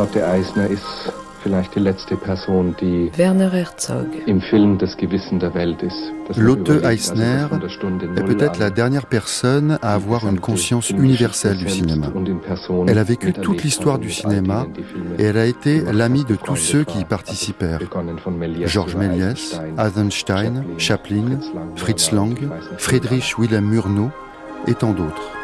Lotte Eisner ist vielleicht die letzte Person, die Werner Herzog. im Film das Gewissen der Welt ist. Das man Lotte überlegt, Eisner est peut-être la dernière personne à avoir une conscience universelle du cinéma. Elle a vécu toute l'histoire du cinéma et elle a été l'amie de tous ceux qui y participèrent. Georges Méliès, Eisenstein, Chaplin, Fritz Lang, Friedrich Wilhelm Murnau et tant d'autres.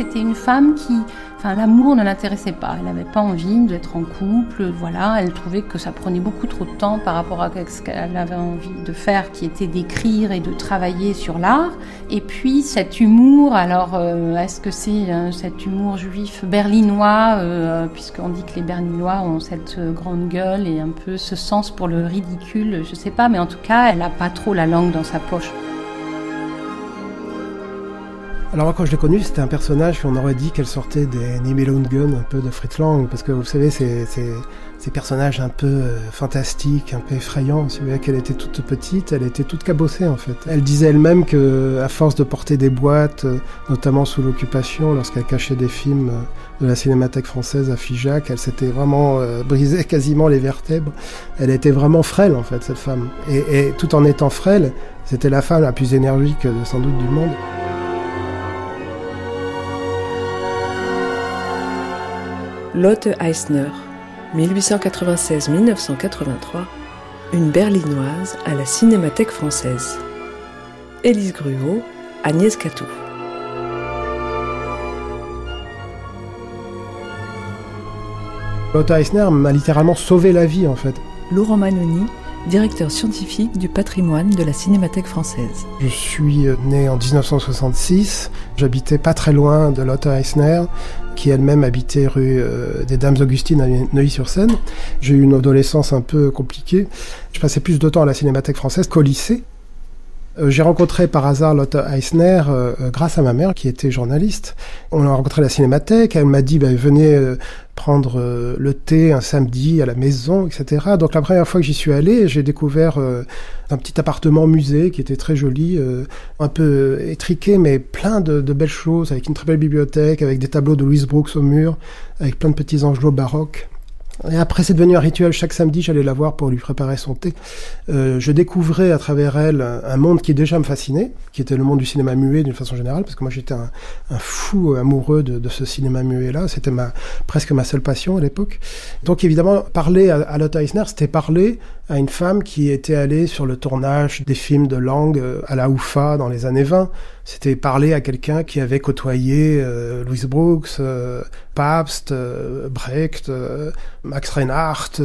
C'était une femme qui, enfin, l'amour ne l'intéressait pas. Elle n'avait pas envie d'être en couple. Voilà, elle trouvait que ça prenait beaucoup trop de temps par rapport à ce qu'elle avait envie de faire, qui était d'écrire et de travailler sur l'art. Et puis cet humour. Alors, euh, est-ce que c'est euh, cet humour juif berlinois, euh, puisqu'on dit que les Berlinois ont cette grande gueule et un peu ce sens pour le ridicule. Je sais pas, mais en tout cas, elle n'a pas trop la langue dans sa poche. Alors moi, quand je l'ai connue, c'était un personnage qu'on aurait dit qu'elle sortait des Nibelungen, un peu de Fritz Lang, parce que vous savez, c'est ces personnages un peu euh, fantastiques, un peu effrayants. Si vous voyez qu'elle était toute petite, elle était toute cabossée en fait. Elle disait elle-même que, à force de porter des boîtes, euh, notamment sous l'occupation, lorsqu'elle cachait des films euh, de la Cinémathèque française à Figeac, elle s'était vraiment euh, brisé quasiment les vertèbres. Elle était vraiment frêle en fait, cette femme. Et, et tout en étant frêle, c'était la femme la plus énergique sans doute du monde. Lotte Eisner, 1896-1983, une berlinoise à la Cinémathèque française. Élise Gruau, Agnès Catou. Lotte Eisner m'a littéralement sauvé la vie en fait. Laurent Manoni, directeur scientifique du patrimoine de la Cinémathèque française. Je suis euh, né en 1966, j'habitais pas très loin de Lotte Eisner, qui elle-même habitait rue euh, des Dames Augustines à Neuilly-sur-Seine. J'ai eu une adolescence un peu compliquée. Je passais plus de temps à la Cinémathèque française qu'au lycée. Euh, J'ai rencontré par hasard Lotte Eisner euh, euh, grâce à ma mère qui était journaliste. On a rencontré à la cinémathèque, elle m'a dit bah, venez euh, prendre le thé un samedi à la maison, etc. Donc la première fois que j'y suis allé, j'ai découvert un petit appartement musée qui était très joli, un peu étriqué mais plein de, de belles choses, avec une très belle bibliothèque, avec des tableaux de Louise Brooks au mur, avec plein de petits angelots baroques. Et après, c'est devenu un rituel. Chaque samedi, j'allais la voir pour lui préparer son thé. Euh, je découvrais à travers elle un monde qui déjà me fascinait, qui était le monde du cinéma muet d'une façon générale, parce que moi j'étais un, un fou amoureux de, de ce cinéma muet-là. C'était ma, presque ma seule passion à l'époque. Donc évidemment, parler à, à Eisner, c'était parler à une femme qui était allée sur le tournage des films de langue euh, à la Oufa dans les années 20. C'était parler à quelqu'un qui avait côtoyé euh, Louise Brooks, euh, Pabst, Brecht, Max Reinhardt,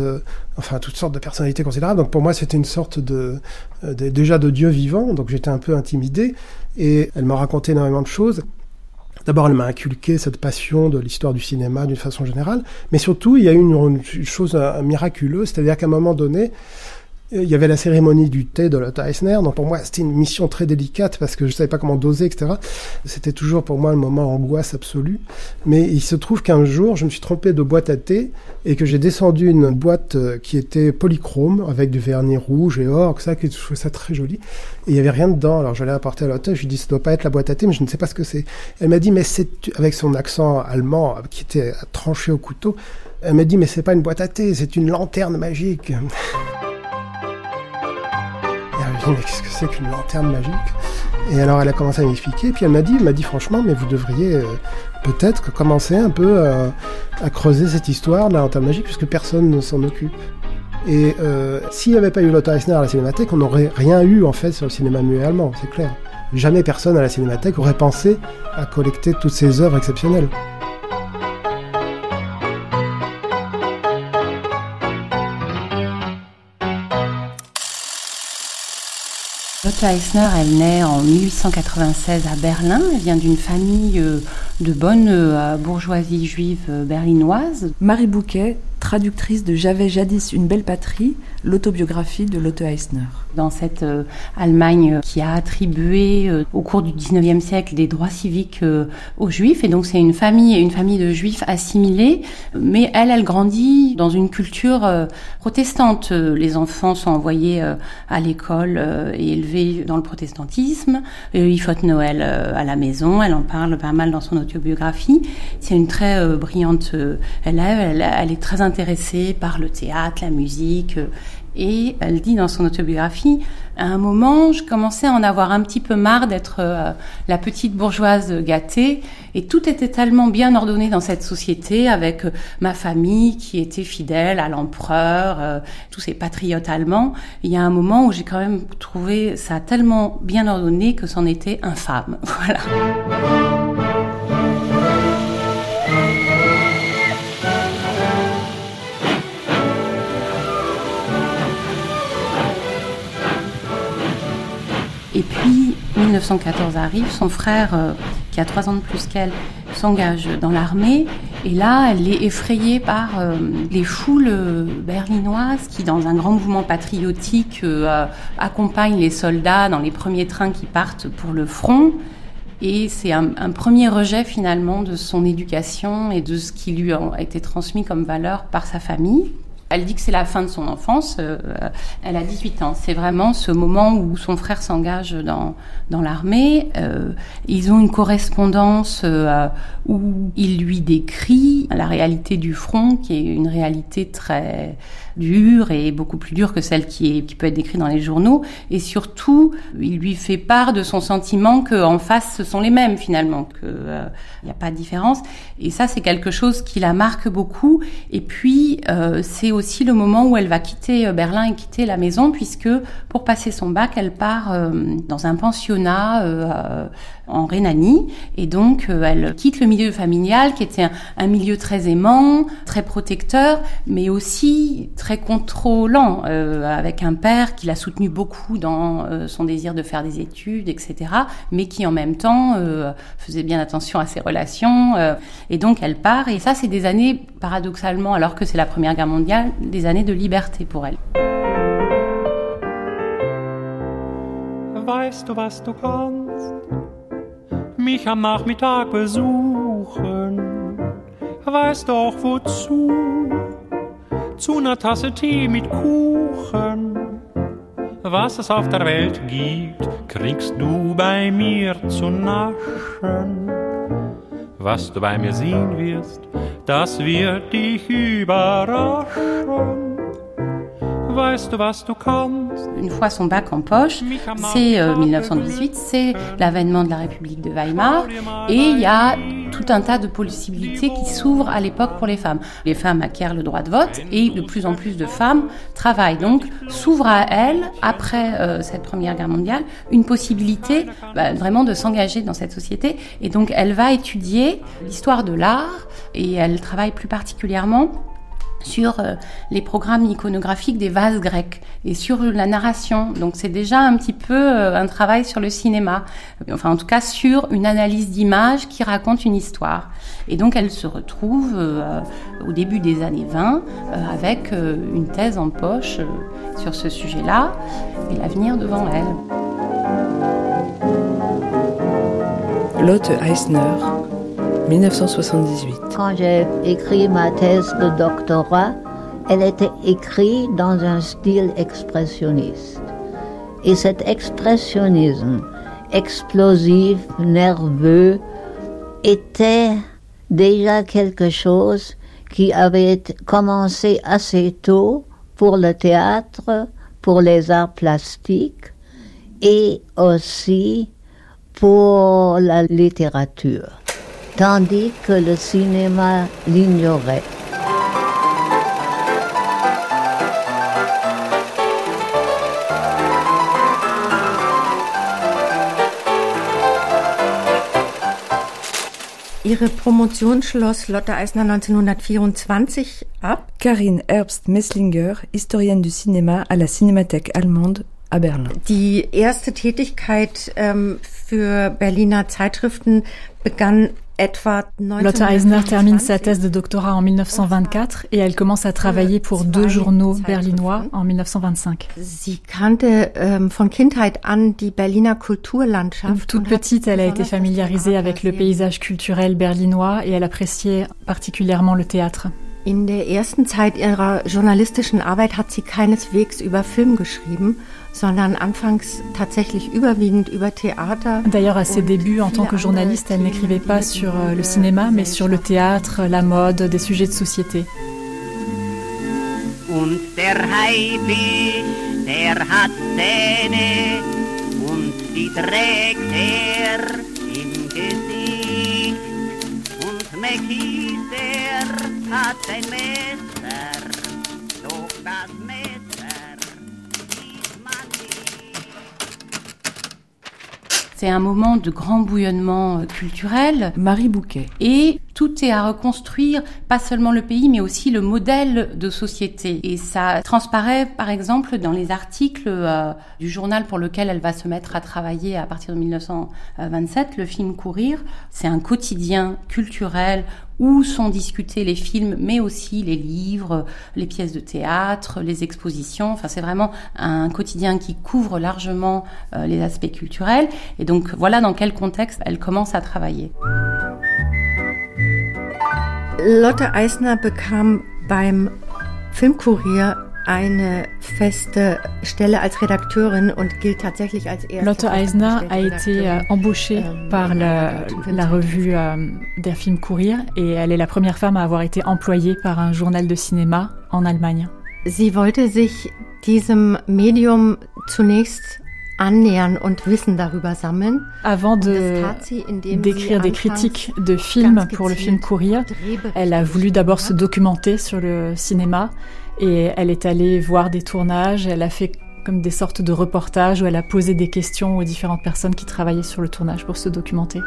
enfin toutes sortes de personnalités considérables. Donc pour moi, c'était une sorte de, de- déjà de Dieu vivant. Donc j'étais un peu intimidé et elle m'a raconté énormément de choses. D'abord, elle m'a inculqué cette passion de l'histoire du cinéma d'une façon générale, mais surtout, il y a eu une, chose miraculeuse, c'est-à-dire qu'à un moment donné, il y avait la cérémonie du thé de Lotte Eisner, donc pour moi c'était une mission très délicate parce que je savais pas comment doser, etc. C'était toujours pour moi le moment angoisse absolue. Mais il se trouve qu'un jour, je me suis trompé de boîte à thé et que j'ai descendu une boîte euh, qui était polychrome avec du vernis rouge et or, ça, que je trouvais ça très joli. Et il y avait rien dedans. Alors j'allais apporter à Lotte, je lui dis ça doit pas être la boîte à thé, mais je ne sais pas ce que c'est. Elle m'a dit mais c'est avec son accent allemand qui était tranché au couteau. Elle m'a dit mais c'est pas une boîte à thé, c'est une lanterne magique. mais qu'est-ce que c'est qu'une lanterne magique Et alors, elle a commencé à m'expliquer, puis elle m'a dit, m'a dit franchement, mais vous devriez euh, peut-être commencer un peu à, à creuser cette histoire de la lanterne magique, puisque personne ne s'en occupe. Et euh, s'il n'y avait pas eu Lotte Eisner à la Cinémathèque, on n'aurait rien eu en fait sur le cinéma muet allemand, c'est clair. Jamais personne à la Cinémathèque aurait pensé à collecter toutes ces œuvres exceptionnelles. Lotte Eisner, elle naît en 1896 à Berlin. Elle vient d'une famille euh, de bonne euh, bourgeoisie juive euh, berlinoise. Marie Bouquet, traductrice de J'avais jadis une belle patrie, l'autobiographie de Lotte Eisner. Dans cette euh, Allemagne qui a attribué euh, au cours du 19e siècle des droits civiques euh, aux juifs, et donc c'est une famille, une famille de juifs assimilés, mais elle, elle grandit dans une culture protestante. Les enfants sont envoyés à l'école et élevés dans le protestantisme. Il faut Noël à la maison, elle en parle pas mal dans son autobiographie. C'est une très brillante élève, elle, elle est très intéressée par le théâtre, la musique, et elle dit dans son autobiographie, à un moment, je commençais à en avoir un petit peu marre d'être euh, la petite bourgeoise gâtée. Et tout était tellement bien ordonné dans cette société, avec euh, ma famille qui était fidèle à l'empereur, euh, tous ces patriotes allemands. il y a un moment où j'ai quand même trouvé ça tellement bien ordonné que c'en était infâme. Voilà. Et puis 1914 arrive, son frère, euh, qui a trois ans de plus qu'elle, s'engage dans l'armée. Et là, elle est effrayée par euh, les foules euh, berlinoises qui, dans un grand mouvement patriotique, accompagnent les soldats dans les premiers trains qui partent pour le front. Et c'est un, un, premier rejet finalement de son éducation et de ce qui lui a été transmis comme valeur par sa famille. Elle dit que c'est la fin de son enfance. Euh, elle a 18 ans. C'est vraiment ce moment où son frère s'engage dans, dans l'armée. Euh, ils ont une correspondance euh, où il lui décrit la réalité du front, qui est une réalité très dure et beaucoup plus dure que celle qui, est, qui peut être décrite dans les journaux. Et surtout, il lui fait part de son sentiment qu'en face, ce sont les mêmes finalement, qu'il n'y a pas de différence. Et ça, c'est quelque chose qui la marque beaucoup. Et puis, c'est aussi le moment où elle va quitter euh, Berlin et quitter la maison, puisque pour passer son bac, elle part euh, dans un pensionnat euh, en Rhénanie. Et donc, elle quitte le milieu familial, qui était un, milieu très aimant, très protecteur, mais aussi contrôlant, avec un père qui l'a soutenu beaucoup dans son désir de faire des études, etc., mais qui en même temps faisait bien attention à ses relations. et donc, elle part. Et ça, c'est des années, paradoxalement, alors que c'est la Première Guerre mondiale, des années de liberté pour elle. Weißt du, was du? Mich am Nachmittag besuchen. Weißt wozu? Zu einer Tasse Tee mit Kuchen. Was es auf der Welt gibt, kriegst du bei mir zu naschen. Was du bei mir sehen wirst, das wird dich überraschen. Une fois son bac en poche, c'est 1918, euh, c'est l'avènement de la République de Weimar, et il y a tout un tas de possibilités qui s'ouvrent à l'époque pour les femmes. Les femmes acquièrent le droit de vote et de plus en plus de femmes travaillent. Donc s'ouvre à elles, après euh, cette Première Guerre mondiale, une possibilité bah, vraiment de s'engager dans cette société. Et donc elle va étudier l'histoire de l'art et elle travaille plus particulièrement sur euh, les programmes iconographiques des vases grecs et sur la narration. Donc c'est déjà un petit peu euh, un travail sur le cinéma, enfin en tout cas sur une analyse d'image qui raconte une histoire. Et donc elle se retrouve euh, au début des années 20 avec une thèse en poche sur ce sujet-là et l'avenir devant elle. Lotte Eisner 1978. Quand j'ai écrit ma thèse de doctorat, elle était écrite dans un style expressionniste. Et cet expressionnisme explosif, nerveux, était déjà quelque chose qui avait commencé assez tôt pour le théâtre, pour les arts plastiques et aussi pour la littérature tandis que le cinéma l'ignorait. Ihre Promotion schloss Lotte Eisner 1924 ab. Karine Herbst-Messlinger, historienne du cinéma à la Cinémathèque allemande à Berlin. Die erste Tätigkeit ähm, für Berliner Zeitschriften begann Lotte Eisner termine sa thèse de doctorat en 1924 et elle commence à travailler pour deux journaux berlinois en 1925. Ähm, Toute petite, elle a été familiarisée avec le paysage culturel berlinois et elle appréciait particulièrement le théâtre. In der ersten Zeit ihrer journalistischen Arbeit hat sie keineswegs über Film geschrieben, sondern anfangs tatsächlich überwiegend über Theater. D'ailleurs, à ses débuts en tant que journaliste, elle n'écrivait pas sur euh, le cinéma, mais sur le théâtre, la mode, des sujets de société. Und der Haifisch, der hat Zähne und die trägt er im Gesicht. Und Mekis, der hat ein Messer, doch das C'est un moment de grand bouillonnement euh, culturel. Marie Bouquet. Et tout est à reconstruire, pas seulement le pays, mais aussi le modèle de société. Et ça transparaît, par exemple, dans les articles euh, du journal pour lequel elle va se mettre à travailler à partir de 1927, le film Courir. C'est un quotidien culturel où sont discutés les films, mais aussi les livres, les pièces de théâtre, les expositions. Enfin, c'est vraiment un quotidien qui couvre largement euh, les aspects culturels. Et donc, voilà dans quel contexte elle commence à travailler. Lotte Eisner bekam beim Filmkurier eine feste Stelle als Redakteurin und gilt tatsächlich als erste Lotte Eisner a été euh, embauchée ähm, par la, la revue euh, Der Film Courier et elle est la première femme à avoir été employée par un journal de cinéma en Allemagne. Sie wollte sich diesem Medium zunächst annähern und Wissen darüber sammeln. Avant de d'écrire des critiques de films pour le film Courier, elle a voulu d'abord se documenter sur le cinéma et elle est allée voir des tournages, elle a fait comme des sortes de reportages où elle a posé des questions aux différentes personnes qui travaillaient sur le tournage pour se documenter.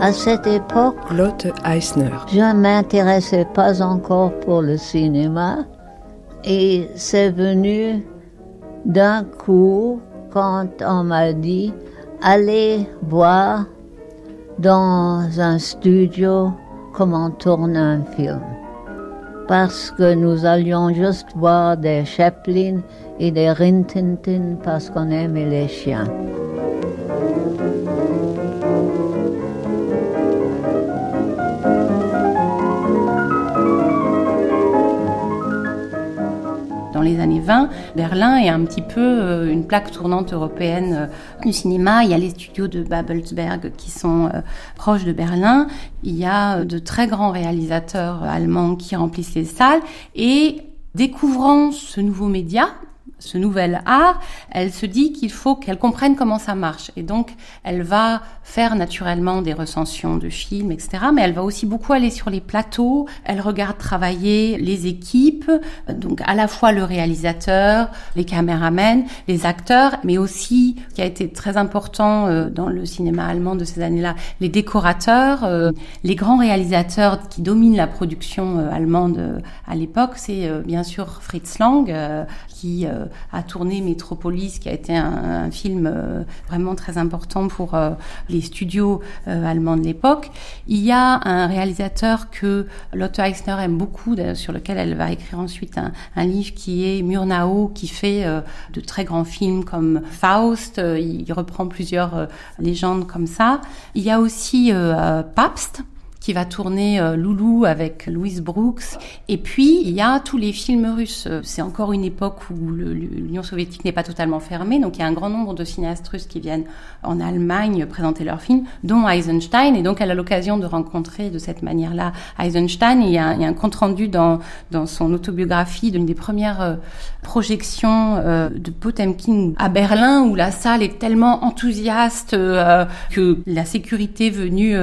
À cette époque, Lotte Eisner. Je ne m'intéressais pas encore pour le cinéma et c'est venu d'un coup quand on m'a dit allez voir dans un studio comment tourner un film. Parce que nous allions juste voir des Chaplin et des Rintintin parce qu'on aimait les chiens. Années 20, Berlin est un petit peu euh, une plaque tournante européenne euh, du cinéma. Il y a les studios de Babelsberg qui sont euh, proches de Berlin. Il y a de très grands réalisateurs allemands qui remplissent les salles. Et découvrant ce nouveau média, ce nouvel art, elle se dit qu'il faut qu'elle comprenne comment ça marche. Et donc, elle va faire naturellement des recensions de films, etc. Mais elle va aussi beaucoup aller sur les plateaux. Elle regarde travailler les équipes, donc à la fois le réalisateur, les caméramens, les acteurs, mais aussi, ce qui a été très important euh, dans le cinéma allemand de ces années-là, les décorateurs, euh, les grands réalisateurs qui dominent la production euh, allemande à l'époque, c'est bien sûr Fritz Lang, qui a tourné Metropolis, qui a été un, film euh, vraiment très important pour euh, les studios euh, allemands de l'époque. Il y a un réalisateur que Lotte Eisner aime beaucoup, sur lequel elle va écrire ensuite un, un livre qui est Murnau, qui fait de très grands films comme Faust. il reprend plusieurs légendes comme ça. Il y a aussi Pabst, qui va tourner euh, Loulou avec Louise Brooks. Et puis, il y a tous les films russes. C'est encore une époque où l'Union soviétique n'est pas totalement fermée. Donc, il y a un grand nombre de cinéastes russes qui viennent en Allemagne présenter leurs films, dont Eisenstein. Et donc, elle a l'occasion de rencontrer de cette manière-là Eisenstein. il, y a, un compte-rendu dans, dans son autobiographie d'une des premières euh, projections euh, de Potemkin à Berlin, où la salle est tellement enthousiaste que la sécurité venue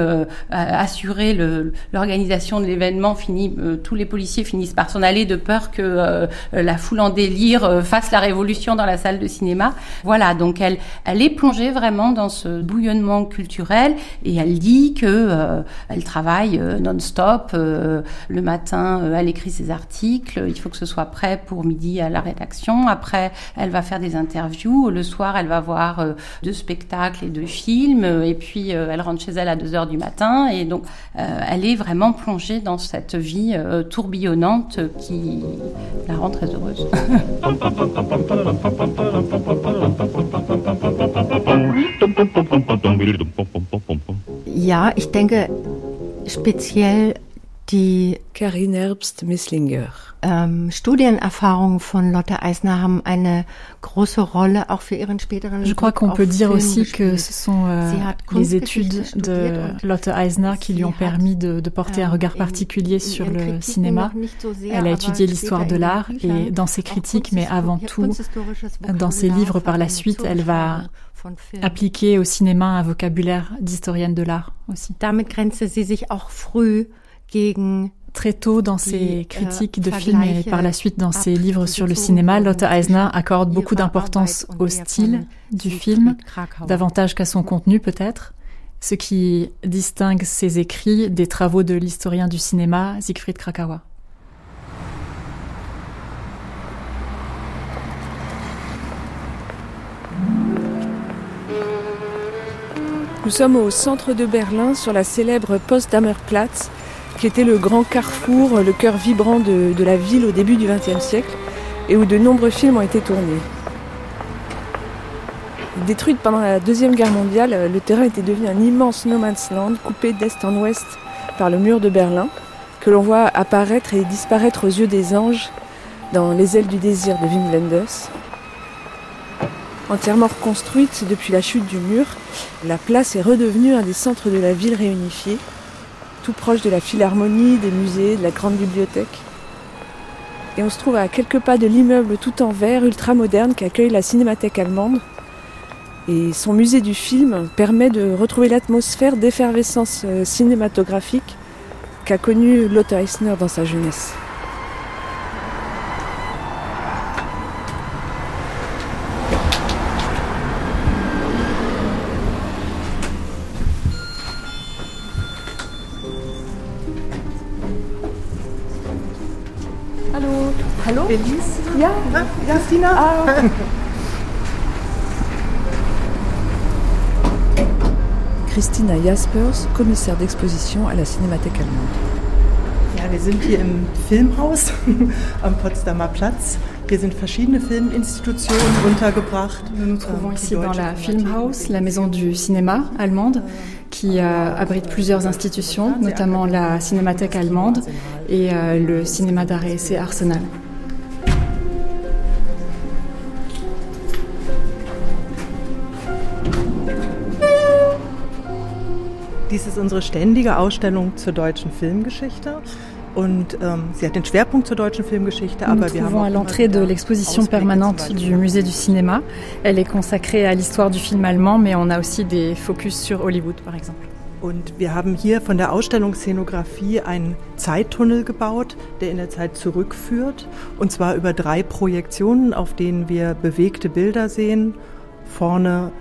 assurer assurer l'organisation de l'événement, finit, tous les policiers finissent par s'en aller de peur que la foule en délire fasse la révolution dans la salle de cinéma. Voilà, donc elle, elle est plongée vraiment dans ce bouillonnement culturel et elle dit que elle travaille non-stop. le matin, elle écrit ses articles. Il faut que ce soit prêt pour midi à la rédaction. Après, elle va faire des interviews. Le soir, elle va voir deux spectacles et deux films. Et puis, elle rentre chez elle à 2 heures du matin. Et donc, elle est vraiment plongée dans cette vie tourbillonnante qui la rend très heureuse. Ja, ich denke speziell die Karin Herbst-Misslinger. Ähm, Studienerfahrungen von Lotte Eisner haben eine große Rolle auch für ihren späteren Je crois qu'on peut dire aussi que ce sont euh, les études de Lotte Eisner qui lui ont permis de, de porter un regard particulier sur le cinéma. Elle a étudié l'histoire de l'art et dans ses critiques, mais avant tout dans ses livres par la suite, elle va appliquer au cinéma un vocabulaire d'historienne de l'art aussi. Damit grenzte sie sich auch früh gegen Très tôt dans ses critiques de films et par la suite dans ses livres sur le cinéma, Lotte Eisner accorde beaucoup d'importance au style du film, davantage qu'à son contenu peut-être, ce qui distingue ses écrits des travaux de l'historien du cinéma Siegfried Krakawa. Nous sommes au centre de Berlin sur la célèbre Potsdamer Platz qui était le grand carrefour, le cœur vibrant de, la ville au début du XXe siècle, et où de nombreux films ont été tournés. Détruite pendant la Deuxième Guerre mondiale, le terrain était devenu un immense no man's land, coupé d'est en ouest par le mur de Berlin, que l'on voit apparaître et disparaître aux yeux des anges dans Les ailes du désir de Wim Wenders. Entièrement reconstruite depuis la chute du mur, la place est redevenue un des centres de la ville réunifiée, tout proche de la philharmonie, des musées, de la grande bibliothèque. Et on se trouve à quelques pas de l'immeuble tout en verre ultra moderne qui accueille la cinémathèque allemande. Et son musée du film permet de retrouver l'atmosphère d'effervescence euh, cinématographique qu'a connue Lotte Eisner dans sa jeunesse. Elise? Ja, Jastina? Ah. Christina Jaspers, commissaire d'exposition à la Cinémathèque allemande. Ja, wir sind hier im Filmhaus am Potsdamer Platz. Hier sind verschiedene Filminstitutionen untergebracht. Nous nous trouvons ici dans la Filmhaus, la maison du cinéma allemande, qui euh, abrite plusieurs institutions, notamment la Cinémathèque allemande et euh, le cinéma d'art et essai Arsenal. Dies ist unsere ständige Ausstellung zur deutschen Filmgeschichte. Und ähm, sie hat den Schwerpunkt zur deutschen Filmgeschichte, Nous aber wir haben à l'entrée de l'exposition permanente du musée du cinéma. Elle est consacrée à l'histoire du film allemand, mais on a aussi des focus sur Hollywood, par exemple. Und wir haben hier von der Ausstellungsszenografie einen Zeittunnel gebaut, der in der Zeit zurückführt. Und zwar über drei Projektionen, auf denen wir bewegte Bilder sehen. Vorne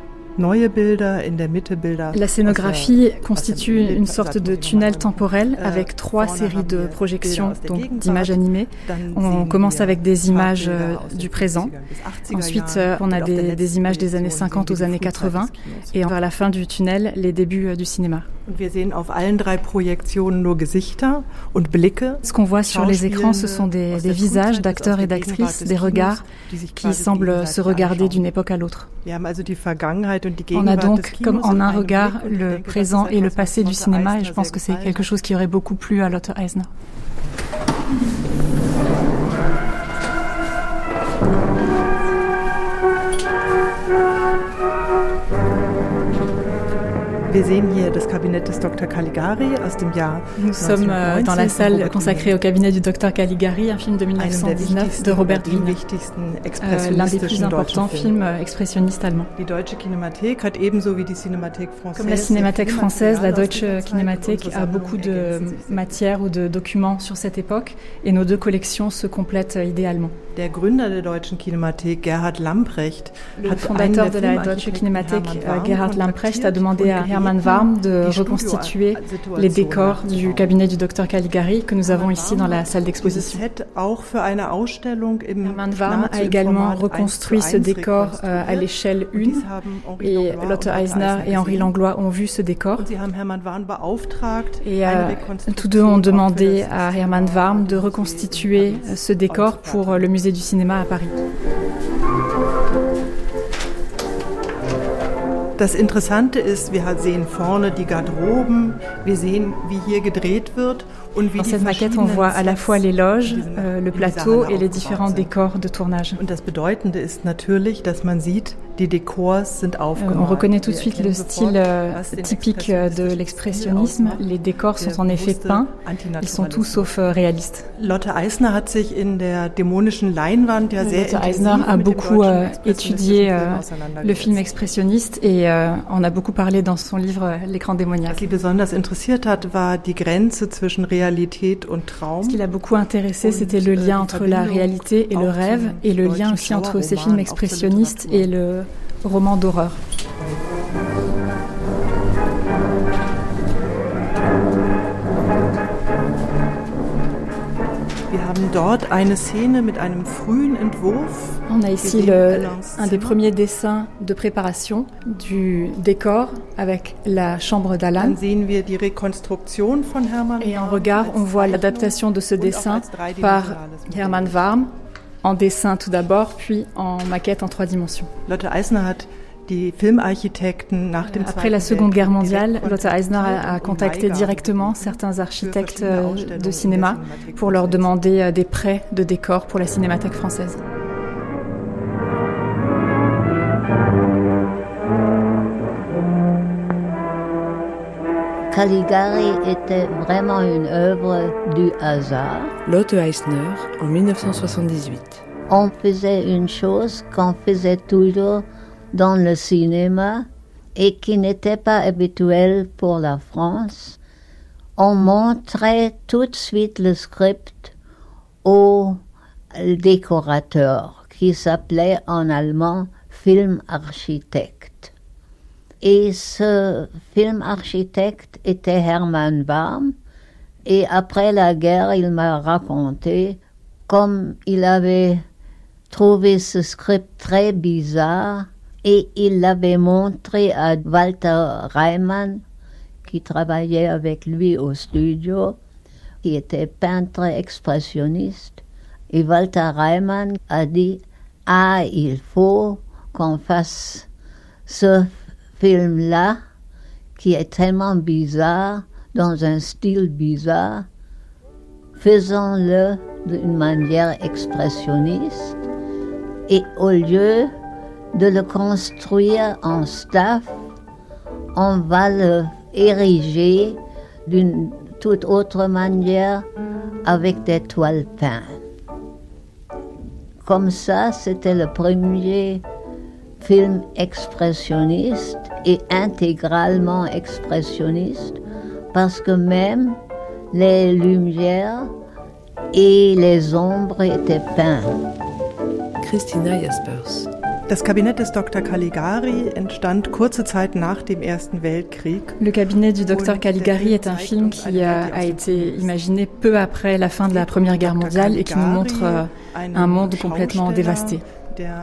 La scénographie constitue une sorte de tunnel temporel äh, avec trois séries de projections, donc d'images animées. On commence avec des images euh, du présent. Ensuite, on a des, des images des années 50 aux années 80. Et vers la fin du tunnel, les débuts euh, du cinéma. Ce qu'on voit sur les écrans, ce sont des, des visages d'acteurs et d'actrices, des regards qui semblent se regarder d'une époque à l'autre. On a donc, comme en un regard, le présent et le passé du cinéma, et je pense que c'est quelque chose qui aurait beaucoup plu à Lotte Eisner. Wir sehen hier das Kabinett des Dr. Caligari aus dem Jahr Nous sommes euh, dans la salle consacrée au cabinet du Dr. Caligari, un film de 1919 de Robert Wiene, euh, l'un des plus importants films euh, expressionnistes allemands. Comme la Cinémathèque française, la Deutsche Kinemathek a beaucoup de matières ou de documents sur cette époque et nos deux collections se complètent idéalement. Der Gründer der Deutschen Kinemathek, Gerhard Lamprecht, le fondateur de la Deutsche Kinemathek, Gerhard Lamprecht, a demandé à Hermann Warm de reconstituer les décors du cabinet du docteur Caligari que nous avons ici dans la salle d'exposition. Hermann Warm a également reconstruit ce décor euh, à l'échelle 1 et Lotte Eisner et Henri Langlois ont vu ce décor. Et euh, tous deux ont demandé à Hermann Warm de reconstituer ce décor pour le musée du cinéma à Paris. Das Interessante ist, wir sehen vorne die Garderoben, wir sehen, wie hier gedreht wird Dans cette maquette, on voit à la fois les loges, euh, le plateau et les différents décors de tournage. Und das Bedeutende ist natürlich, dass man sieht, euh, on reconnaît tout de suite le style euh, typique de l'expressionnisme. Les décors sont en effet peints. Ils sont tous sauf réalistes. Lotte Eisner a beaucoup étudié le film expressionniste et on a beaucoup parlé dans son livre L'écran démoniaque. Ce qui l'a beaucoup intéressé, c'était le lien entre la réalité et le rêve, et le lien aussi entre ces films expressionnistes et le roman d'horreur. On a ici le, un des premiers dessins de préparation du décor avec la chambre d'Alan. Et en regard, on voit l'adaptation de ce dessin par Hermann Warm en dessin tout d'abord, puis en maquette en trois dimensions. Lotte Eisner hat après la Seconde Guerre mondiale, Lotte Eisner a, contacté directement certains architectes de cinéma pour leur demander euh, des prêts de décors pour la Cinémathèque française. Caligari était vraiment une œuvre du hasard. Lotte Eisner en 1978. On faisait une chose qu'on faisait toujours dans le cinéma et qui n'était pas habituel pour la France, on montrait tout de suite le script au décorateur qui s'appelait en allemand film architecte. Et ce film architecte était Hermann Baum. Et après la guerre, il m'a raconté comme il avait trouvé ce script très bizarre et il l'avait montré à Walter Reimann, qui travaillait avec lui au studio, qui était peintre expressionniste. Et Walter Reimann a dit Ah, il faut qu'on fasse ce film-là, qui est tellement bizarre, dans un style bizarre. Faisons-le d'une manière expressionniste. Et au lieu de le construire en staff, on va le ériger d'une toute autre manière avec des toiles peintes. Comme ça, c'était le premier film expressionniste et intégralement expressionniste parce que même les lumières et les ombres étaient peintes. Christina Jaspers. Das Kabinett des Dr. Caligari entstand kurze Zeit nach dem Ersten Weltkrieg. Le cabinet du Dr. Caligari est un film qui a, a, été imaginé peu après la fin de la Première Guerre mondiale et qui nous montre euh, un monde complètement dévasté.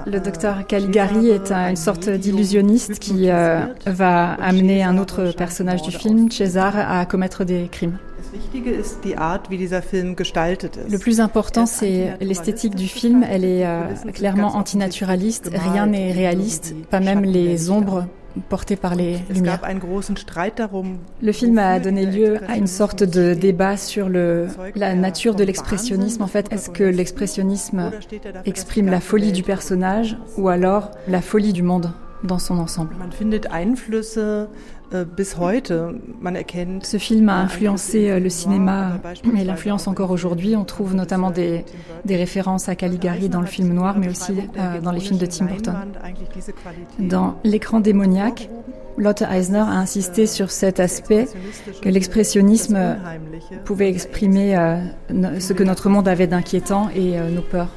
Le docteur Caligari est une sorte d'illusionniste qui euh, va amener un autre personnage du film, César, à commettre des crimes. Le plus important, c'est l'esthétique du film. Elle est euh, clairement antinaturaliste. Rien n'est réaliste, pas même les ombres portées par les lumières. Le film a donné lieu à une sorte de débat sur le, la nature de l'expressionnisme. En fait, est-ce que l'expressionnisme exprime la folie du personnage ou alors la folie du monde? Dans son ensemble. Äh, Ce film a influencé euh, le cinéma et l'influence encore aujourd'hui. On trouve notamment des, des, références à Caligari dans le film noir, mais aussi euh, dans les films de Tim Burton. Dans L'écran démoniaque, Lotte Eisner a insisté sur cet aspect que l'expressionnisme pouvait exprimer euh, ce que notre monde avait d'inquiétant et euh, nos peurs.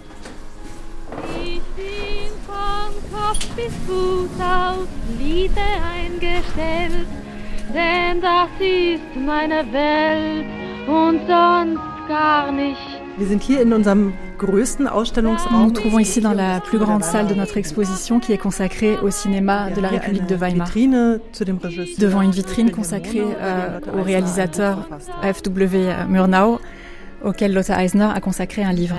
Bis Fuß auf Liebe eingestellt, denn das ist meine Welt und sonst gar nicht. Wir sind hier in unserem größten Ausstellungsraum. Nous nous trouvons ici dans la plus grande salle de notre exposition qui est consacrée au cinéma de la République de Weimar. Devant une vitrine consacrée euh, au réalisateur F.W. Murnau, auquel Lotte Eisner a consacré un livre.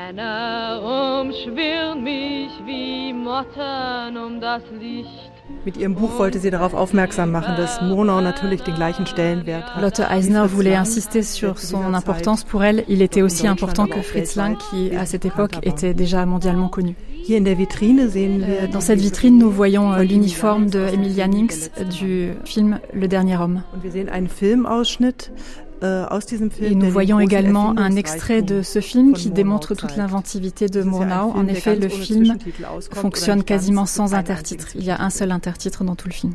Mit ihrem Buch wollte sie darauf aufmerksam machen, dass Murnau natürlich den gleichen Stellenwert hat. Lotte Eisner voulait insister sur son importance. Pour elle, il était aussi important que Fritz Lang, qui à cette époque était déjà mondialement connu. Euh, dans cette vitrine, nous voyons euh, l'uniforme de Emilia Nix du film Le Dernier Homme. Euh, Et nous voyons également un extrait de ce film qui démontre toute l'inventivité de Murnau. En effet, le film fonctionne quasiment sans intertitre. Il y a un seul intertitre dans tout le film.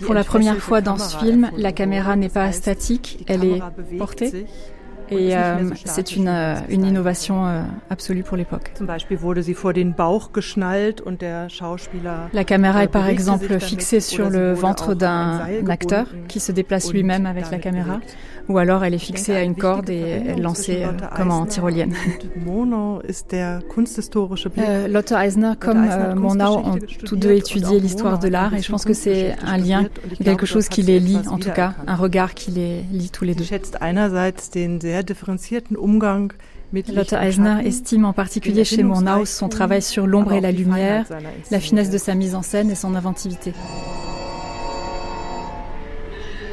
Pour la première fois dans ce film, la caméra n'est pas statique, elle est portée. Et euh, c'est une, euh, une, innovation euh, absolue pour l'époque. La caméra est par exemple fixée sur le ventre d'un acteur qui se déplace lui-même avec la caméra ou alors elle est fixée à une corde et lancée euh, comme en tyrolienne. Euh, Lotte Eisner comme euh, Murnau ont tous deux étudié l'histoire de l'art et je pense que c'est un lien, quelque chose qui les lie en tout cas, un regard qui les lie tous les deux. Lotte Eisner estime en particulier chez Murnau son travail sur l'ombre et la lumière, la finesse de sa mise en scène et son inventivité.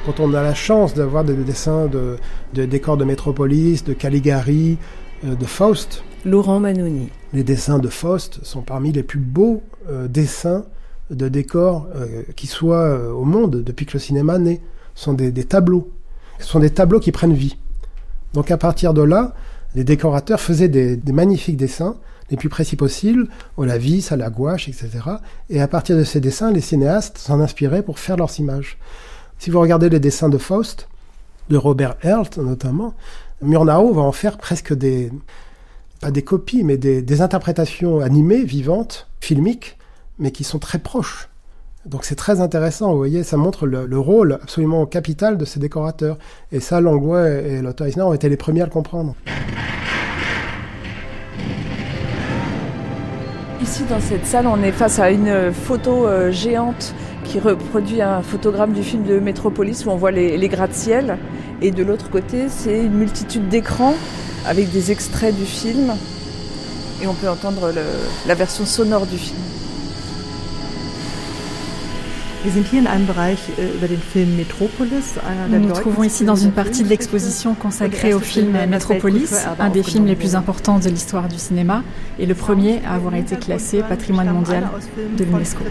Quand on a la chance d'avoir des dessins de, décors de Métropolis, de Caligari, euh, de Faust. Laurent Manoni. Les dessins de Faust sont parmi les plus beaux euh, dessins de décors euh, qui soient au monde depuis que le cinéma naît. Ce sont des, tableaux. Ce sont des tableaux qui prennent vie. Donc à partir de là, les décorateurs faisaient des, magnifiques dessins, les plus précis possibles, au la vis, à la gouache, etc. Et à partir de ces dessins, les cinéastes s'en inspiraient pour faire leurs images. Si vous regardez les dessins de Faust, de Robert Herlt notamment, Murnau va en faire presque des, pas des copies, mais des, interprétations animées, vivantes, filmiques, mais qui sont très proches. Donc c'est très intéressant, vous voyez, ça montre le, rôle absolument capital de ces décorateurs. Et ça, Langlois et Lotte Eisner ont été les premiers à le comprendre. Ici, dans cette salle, on est face à une photo euh, géante qui reproduit un photogramme du film de Métropolis où on voit les, gratte-ciel. Et de l'autre côté, c'est une multitude d'écrans avec des extraits du film. Et on peut entendre la version sonore du film. Nous nous trouvons ici dans une partie de l'exposition consacrée au film Metropolis, un des films les plus importants de l'histoire du cinéma et le premier à avoir été classé patrimoine mondial de l'UNESCO.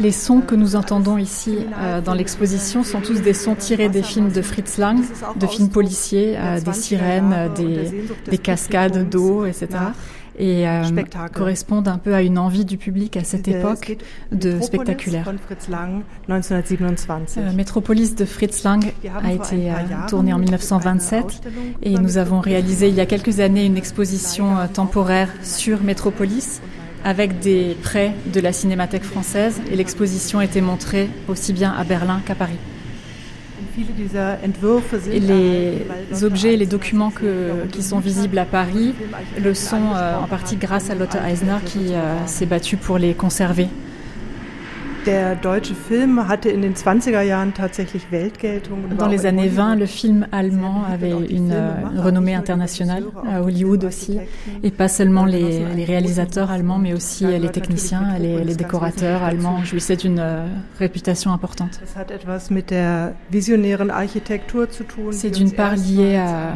Les sons que nous entendons ici euh, dans l'exposition sont tous des sons tirés des films de Fritz Lang, de films policiers, euh, des sirènes, euh, des, cascades d'eau, etc. Et correspondent un peu à une envie du public à cette époque de spectaculaire. Métropolis de Fritz Lang a été tourné en 1927 et nous avons réalisé il y a quelques années une exposition temporaire sur Métropolis avec des prêts de la Cinémathèque française et l'exposition était montrée aussi bien à Berlin qu'à Paris. Les objets et les documents que, qui sont visibles à Paris le sont euh, en partie grâce à Lotte Eisner qui euh, s'est battue pour les conserver dans les années 20, le film allemand avait une, renommée internationale, à Hollywood aussi, et pas seulement les, réalisateurs allemands, mais aussi les techniciens, les, les décorateurs allemands. Jouissaient d'une euh, réputation importante. C'est d'une part lié à,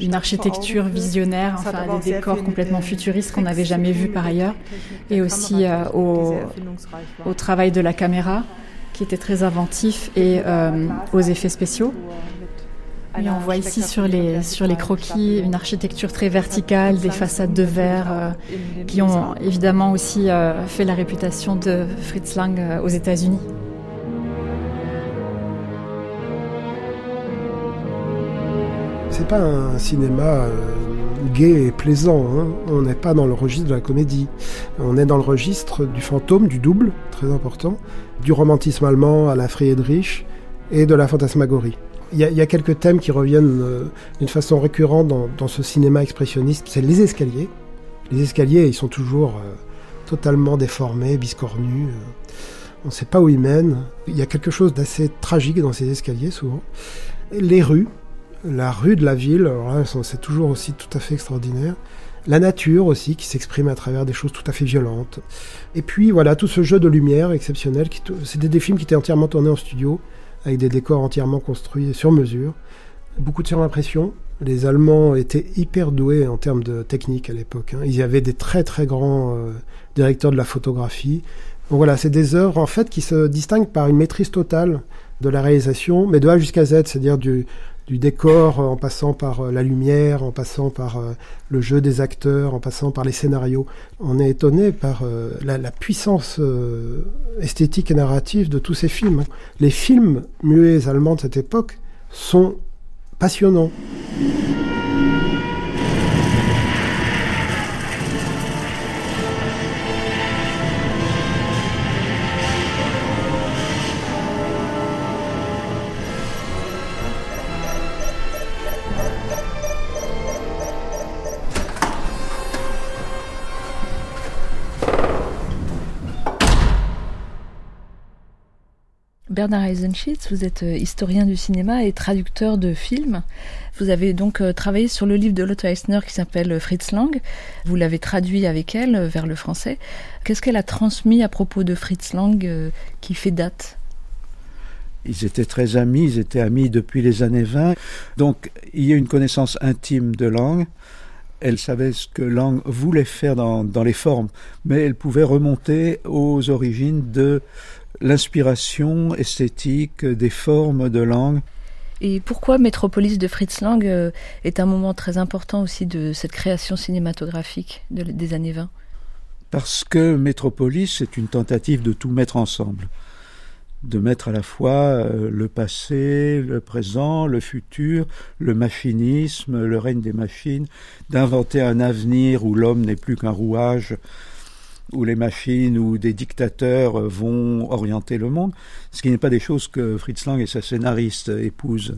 une architecture visionnaire, enfin des décors complètement futuristes qu'on n'avait jamais vus par ailleurs, et aussi au, au, travail de la caméra qui était très inventif et aux effets spéciaux on voit ici sur les, sur les croquis une architecture très verticale, des façades de verre euh, qui ont évidemment aussi euh, fait la réputation de Fritz Lang euh, aux États-Unis. C'est pas un cinéma gai et plaisant. Hein. On n'est pas dans le registre de la comédie. On est dans le registre du fantôme, du double, très important, du romantisme allemand à la Friedrich et de la fantasmagorie. Il y, a quelques thèmes qui reviennent euh, d'une façon récurrente dans, ce cinéma expressionniste, c'est les escaliers. Les escaliers, ils sont toujours euh, totalement déformés, biscornus. Euh. on ne sait pas où ils mènent. Il y a quelque chose d'assez tragique dans ces escaliers, souvent. Les rues, la rue de la ville, c'est toujours aussi tout à fait extraordinaire. La nature aussi, qui s'exprime à travers des choses tout à fait violentes. Et puis voilà, tout ce jeu de lumière exceptionnel. C'était des films qui étaient entièrement tournés en studio avec des décors entièrement construits sur mesure. Beaucoup de surimpression. Les Allemands étaient hyper doués en termes de technique à l'époque. Hein. Ils avaient des très très grands euh, directeurs de la photographie. Voilà, c'est des œuvres en fait qui se distinguent par une maîtrise totale de la réalisation, mais de A jusqu'à Z, c'est-à-dire du, du décor, euh, en passant par euh, la lumière, en passant par euh, le jeu des acteurs, en passant par les scénarios. On est étonné par la, puissance esthétique et narrative de tous ces films. Les films muets allemands de cette époque sont passionnants. Bernard Eisenschitz, vous êtes euh, historien du cinéma et traducteur de films. Vous avez donc euh, travaillé sur le livre de Lotte Eisner qui s'appelle euh, Fritz Lang. Vous l'avez traduit avec elle vers le français. Qu'est-ce qu'elle a transmis à propos de Fritz Lang qui fait date? Ils étaient très amis, ils étaient amis depuis les années 20. Donc il y a une connaissance intime de Lang. Elle savait ce que Lang voulait faire dans, dans les formes, mais elle pouvait remonter aux origines de l'inspiration esthétique des formes de langue. Et pourquoi Métropolis de Fritz Lang euh, est un moment très important aussi de cette création cinématographique des années 20 Parce que Métropolis est une tentative de tout mettre ensemble. De mettre à la fois euh, le passé, le présent, le futur, le machinisme, le règne des machines, d'inventer un avenir où l'homme n'est plus qu'un rouage où les machines ou des dictateurs vont orienter le monde, ce qui n'est pas des choses que Fritz Lang et sa scénariste épouse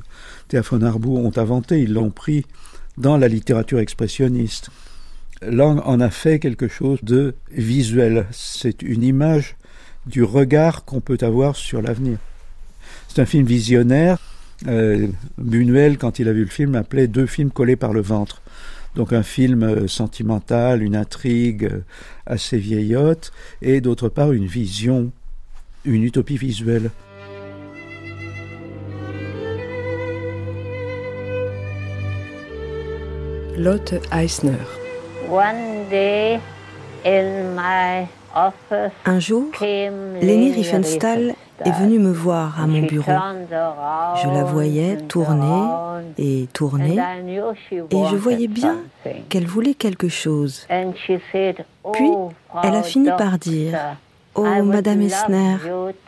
Théa von Arbour ont inventées, ils l'ont pris dans la littérature expressionniste. Lang en a fait quelque chose de visuel, c'est une image du regard qu'on peut avoir sur l'avenir. C'est un film visionnaire. Euh, Buñuel, quand il a vu le film, appelait deux films collés par le ventre. Donc un film euh, sentimental, une intrigue euh, assez vieillotte, et d'autre part une vision, une utopie visuelle. Lotte Eisner. Un jour, Leni Riefenstahl est venue me voir à mon bureau. Je la voyais tourner et tourner et je voyais bien qu'elle voulait quelque chose. Puis, elle a fini par dire Oh, Madame Esner,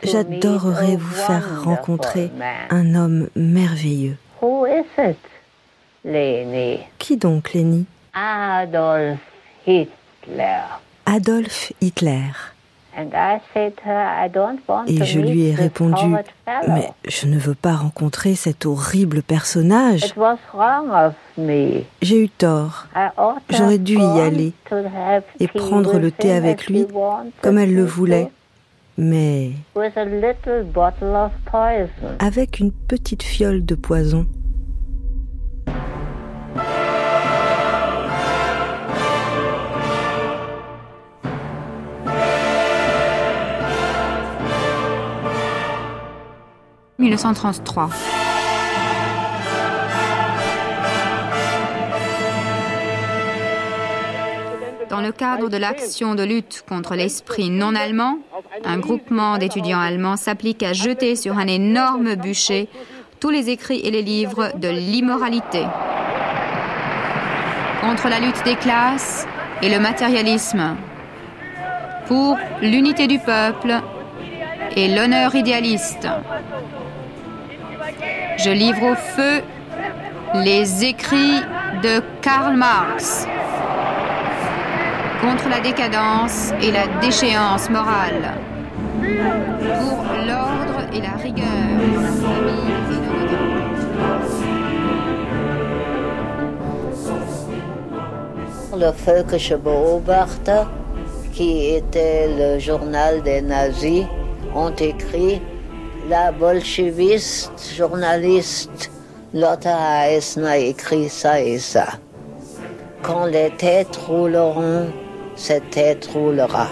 j'adorerais vous faire rencontrer un homme merveilleux. Qui donc, Leni Adolf Hitler. Adolf Hitler. Et je lui ai répondu, mais je ne veux pas rencontrer cet horrible personnage. J'ai eu tort. J'aurais dû y aller et prendre le thé avec lui comme elle le voulait. Mais avec une petite fiole de poison. 1933. Dans le cadre de l'action de lutte contre l'esprit non allemand, un groupement d'étudiants allemands s'applique à jeter sur un énorme bûcher tous les écrits et les livres de l'immoralité. Contre la lutte des classes et le matérialisme. Pour l'unité du peuple et l'honneur idéaliste. Je livre au feu les écrits de Karl Marx contre la décadence et la déchéance morale, pour l'ordre et la rigueur le Völkische Beobachter, qui était le journal des nazis, ont écrit la bolcheviste journaliste Lotta Eisner écrit ça et ça. Quand les têtes rouleront, cette tête roulera.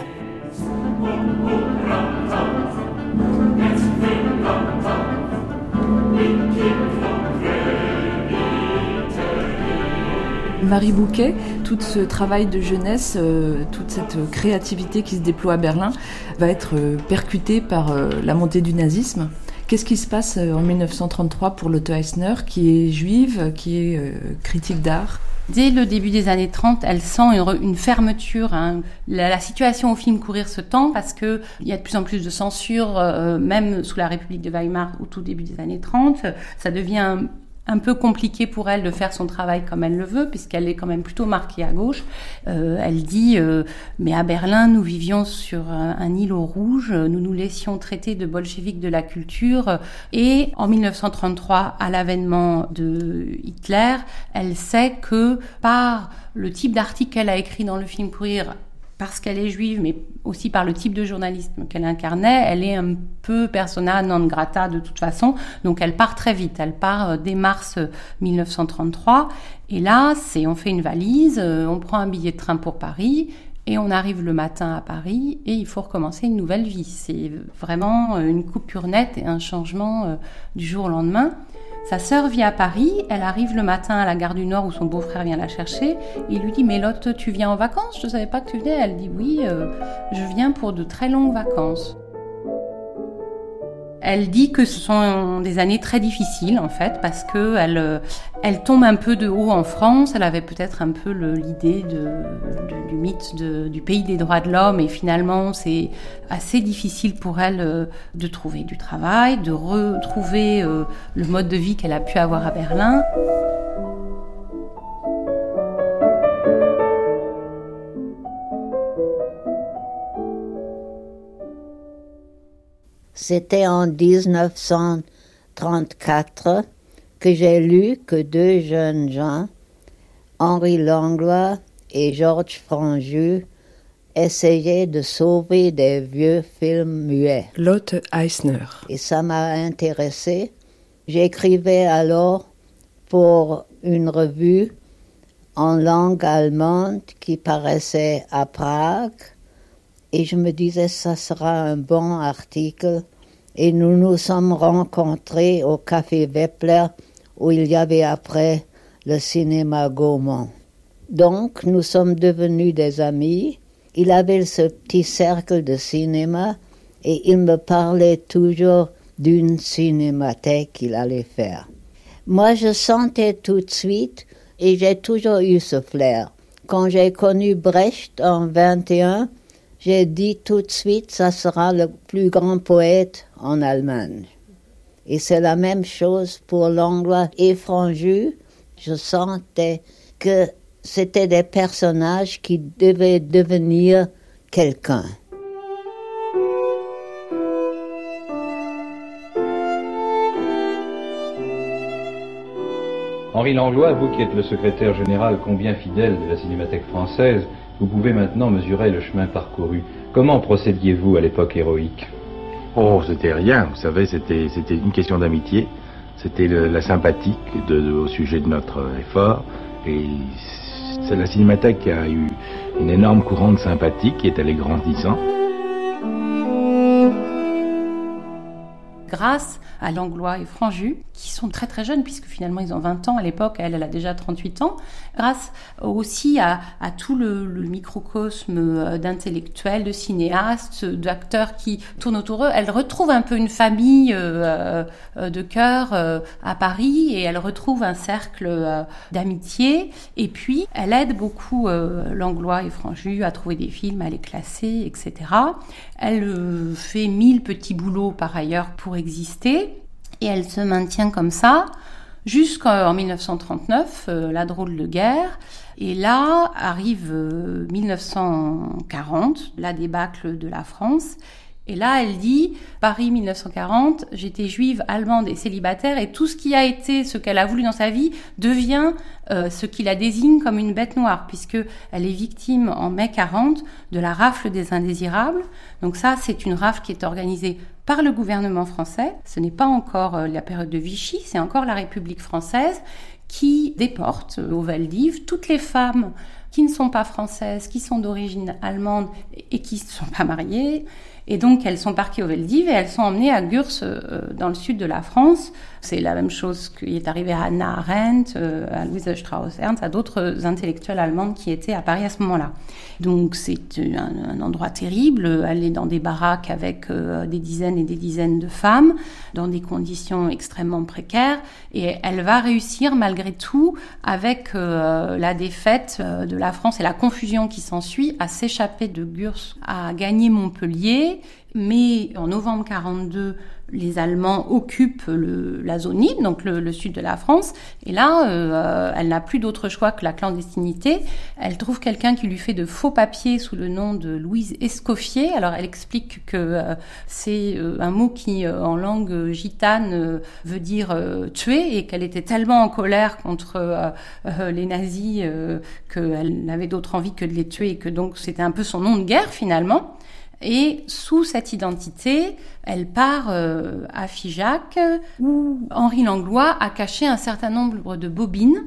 Marie Bouquet, tout ce travail de jeunesse, euh, toute cette créativité qui se déploie à Berlin va être euh, percutée par euh, la montée du nazisme. Qu'est-ce qui se passe en 1933 pour Lotte Eisner, qui est juive, qui est critique d'art? Dès le début des années 30, elle sent une, fermeture. Hein. La, situation au film courir ce temps parce que il y a de plus en plus de censure, même sous la République de Weimar au tout début des années 30. Ça devient un peu compliqué pour elle de faire son travail comme elle le veut, puisqu'elle est quand même plutôt marquée à gauche. Euh, elle dit euh, Mais à Berlin, nous vivions sur un, îlot rouge, nous nous laissions traiter de bolcheviques de la culture. Et en 1933, à l'avènement de Hitler, elle sait que par le type d'article qu'elle a écrit dans le film Courir, parce qu'elle est juive, mais aussi par le type de journalisme qu'elle incarnait, elle est un peu persona non grata de toute façon. Donc elle part très vite. Elle part euh, dès mars 1933. Euh, et là, c'est on fait une valise, euh, on prend un billet de train pour Paris. Et on arrive le matin à Paris et il faut recommencer une nouvelle vie. C'est vraiment une coupure nette et un changement du jour au lendemain. Sa sœur vit à Paris, elle arrive le matin à la gare du Nord où son beau-frère vient la chercher. Il lui dit Mais Lotte, tu viens en vacances? Je ne savais pas que tu venais. Elle dit Oui, euh, je viens pour de très longues vacances. Elle dit que ce sont des années très difficiles en fait parce que elle, euh, elle tombe un peu de haut en France. Elle avait peut-être un peu l'idée du mythe du pays des droits de l'homme et finalement c'est assez difficile pour elle euh, de trouver du travail, de retrouver euh, le mode de vie qu'elle a pu avoir à Berlin. C'était en 1934 que j'ai lu que deux jeunes gens, Henri Langlois et Georges Franju, essayaient de sauver des vieux films muets. Lotte Eisner. Et ça m'a intéressé. J'écrivais alors pour une revue en langue allemande qui paraissait à Prague et je me disais ça sera un bon article. Et nous nous sommes rencontrés au café Wepler où il y avait après le cinéma Gaumont. Donc nous sommes devenus des amis. Il avait ce petit cercle de cinéma et il me parlait toujours d'une cinémathèque qu'il allait faire. Moi, je sentais tout de suite, et j'ai toujours eu ce flair. Quand j'ai connu Brecht en 21, j'ai dit tout de suite, ça sera le plus grand poète en Allemagne. Et c'est la même chose pour Langlois et. Je sentais que c'était des personnages qui devaient devenir quelqu'un. Henri Langlois, vous qui êtes le secrétaire général combien fidèle de la Cinémathèque française, vous pouvez maintenant mesurer le chemin parcouru. Comment procédiez-vous à l'époque héroïque Oh, c'était rien. Vous savez, c'était une question d'amitié. C'était la sympathie au sujet de notre effort. Et c'est la Cinémathèque qui a eu une énorme courante sympathie qui est allée grandissant. Grâce à Langlois et Franju, qui sont très très jeunes, puisque finalement ils ont 20 ans à l'époque, elle, elle a déjà 38 ans, grâce aussi à, tout le, microcosme euh, d'intellectuels, de cinéastes, d'acteurs qui tournent autour d'eux. Elle retrouve un peu une famille euh, euh, de cœur à Paris et elle retrouve un cercle d'amitié. Et puis, elle aide beaucoup Langlois et Franju à trouver des films, à les classer, etc. Elle fait mille petits boulots par ailleurs pour exister et elle se maintient comme ça jusqu'en 1939, euh, la drôle de guerre. Et là arrive 1940, euh, la débâcle de la France. Et là, elle dit, Paris 1940, j'étais juive, allemande et célibataire, et tout ce qui a été ce qu'elle a voulu dans sa vie devient euh, ce qui la désigne comme une bête noire, puisque elle est victime en mai 40 de la rafle des indésirables. Donc ça, c'est une rafle qui est organisée par le gouvernement français. Ce n'est pas encore euh, la période de Vichy, c'est encore la République française qui déporte au Valdiv toutes les femmes qui ne sont pas françaises, qui sont d'origine allemande et qui ne sont pas mariées, et donc, elles sont parquées au Veldiv et elles sont emmenées à Gurs, euh, dans le sud de la France. C'est la même chose qui est arrivé à Anna Arendt, euh, à Louise Strauss-Ernst, à d'autres intellectuelles allemandes qui étaient à Paris à ce moment-là. Donc, c'est un, endroit terrible. Est dans des baraques avec euh, des dizaines et des dizaines de femmes, dans des conditions extrêmement précaires. Et elle va réussir, malgré tout, avec la défaite de la France et la confusion qui s'ensuit, à s'échapper de Gurs, à gagner Montpellier mais en novembre 42, les Allemands occupent la zone libre, donc le, sud de la France. Et là, euh, elle n'a plus d'autre choix que la clandestinité. Elle trouve quelqu'un qui lui fait de faux papiers sous le nom de Louise Escoffier. Alors elle explique que euh, c'est euh, un mot qui, en langue gitane, veut dire tuer et qu'elle était tellement en colère contre les nazis qu'elle n'avait d'autre envie que de les tuer et que donc c'était un peu son nom de guerre finalement. Et sous cette identité, elle part euh, à Figeac, où Henri Langlois a caché un certain nombre de bobines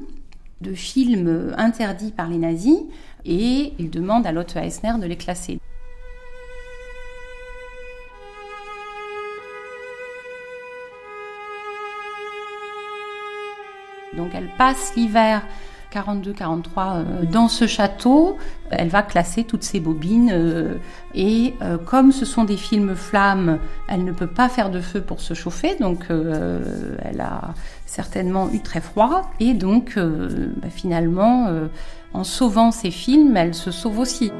de films interdits par les nazis, et il demande à Lotte Eisner de les classer. Donc elle passe l'hiver 42-43 euh, dans ce château. Elle va classer toutes ces bobines euh, et euh, comme ce sont des films flammes, elle ne peut pas faire de feu pour se chauffer, donc elle a certainement eu très froid et donc bah, finalement en sauvant ces films, elle se sauve aussi.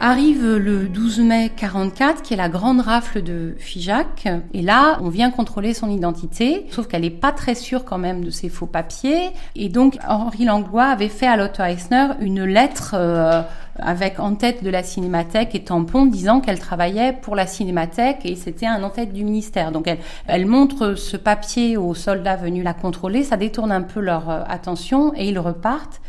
Arrive le 12 mai 44, qui est la grande rafle de Figeac. Et là, on vient contrôler son identité, sauf qu'elle n'est pas très sûre quand même de ses faux papiers. Et donc, Henri Langlois avait fait à Lotto Eisner une lettre euh, avec en tête de la cinémathèque et tampon disant qu'elle travaillait pour la cinémathèque et c'était un en-tête du ministère. Donc elle, elle montre ce papier aux soldats venus la contrôler, ça détourne un peu leur euh, attention et ils repartent.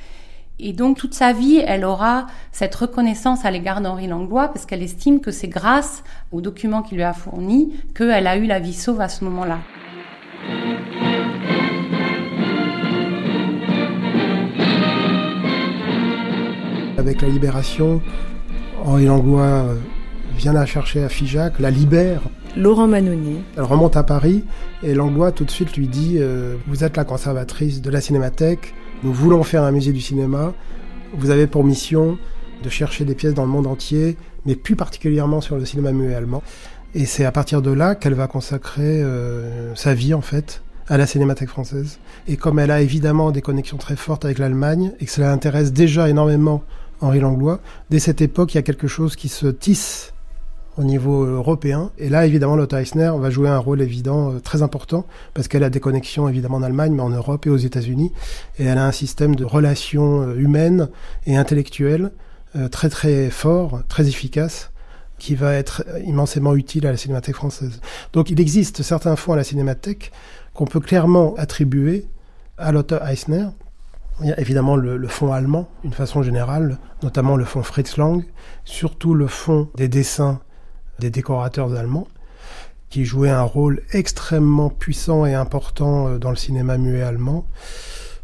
Et donc toute sa vie, elle aura cette reconnaissance à l'égard d'Henri Langlois parce qu'elle estime que c'est grâce aux documents qu'il lui a fournis qu'elle a eu la vie sauve à ce moment-là. Avec la libération, Henri Langlois vient la chercher à Figeac, la libère. Laurent Manonnier. Elle remonte à Paris et Langlois tout de suite lui dit euh, Vous êtes la conservatrice de la cinémathèque, nous voulons faire un musée du cinéma. Vous avez pour mission de chercher des pièces dans le monde entier, mais plus particulièrement sur le cinéma muet allemand. Et c'est à partir de là qu'elle va consacrer euh, sa vie, en fait, à la cinémathèque française. Et comme elle a évidemment des connexions très fortes avec l'Allemagne, et que cela intéresse déjà énormément Henri Langlois, dès cette époque, il y a quelque chose qui se tisse au niveau européen. Et là, évidemment, Lotte Eisner va jouer un rôle évident euh, très important parce qu'elle a des connexions évidemment en Allemagne, mais en Europe et aux États-Unis. Et elle a un système de relations euh, humaines et intellectuelles euh, très très fort, très efficace qui va être immensément utile à la cinémathèque française. Donc il existe certains fonds à la cinémathèque qu'on peut clairement attribuer à Lotte Eisner. Il y a évidemment le, le fonds allemand, d'une façon générale, notamment le fonds Fritz Lang, surtout le fonds des dessins des décorateurs allemands, qui jouaient un rôle extrêmement puissant et important euh, dans le cinéma muet allemand.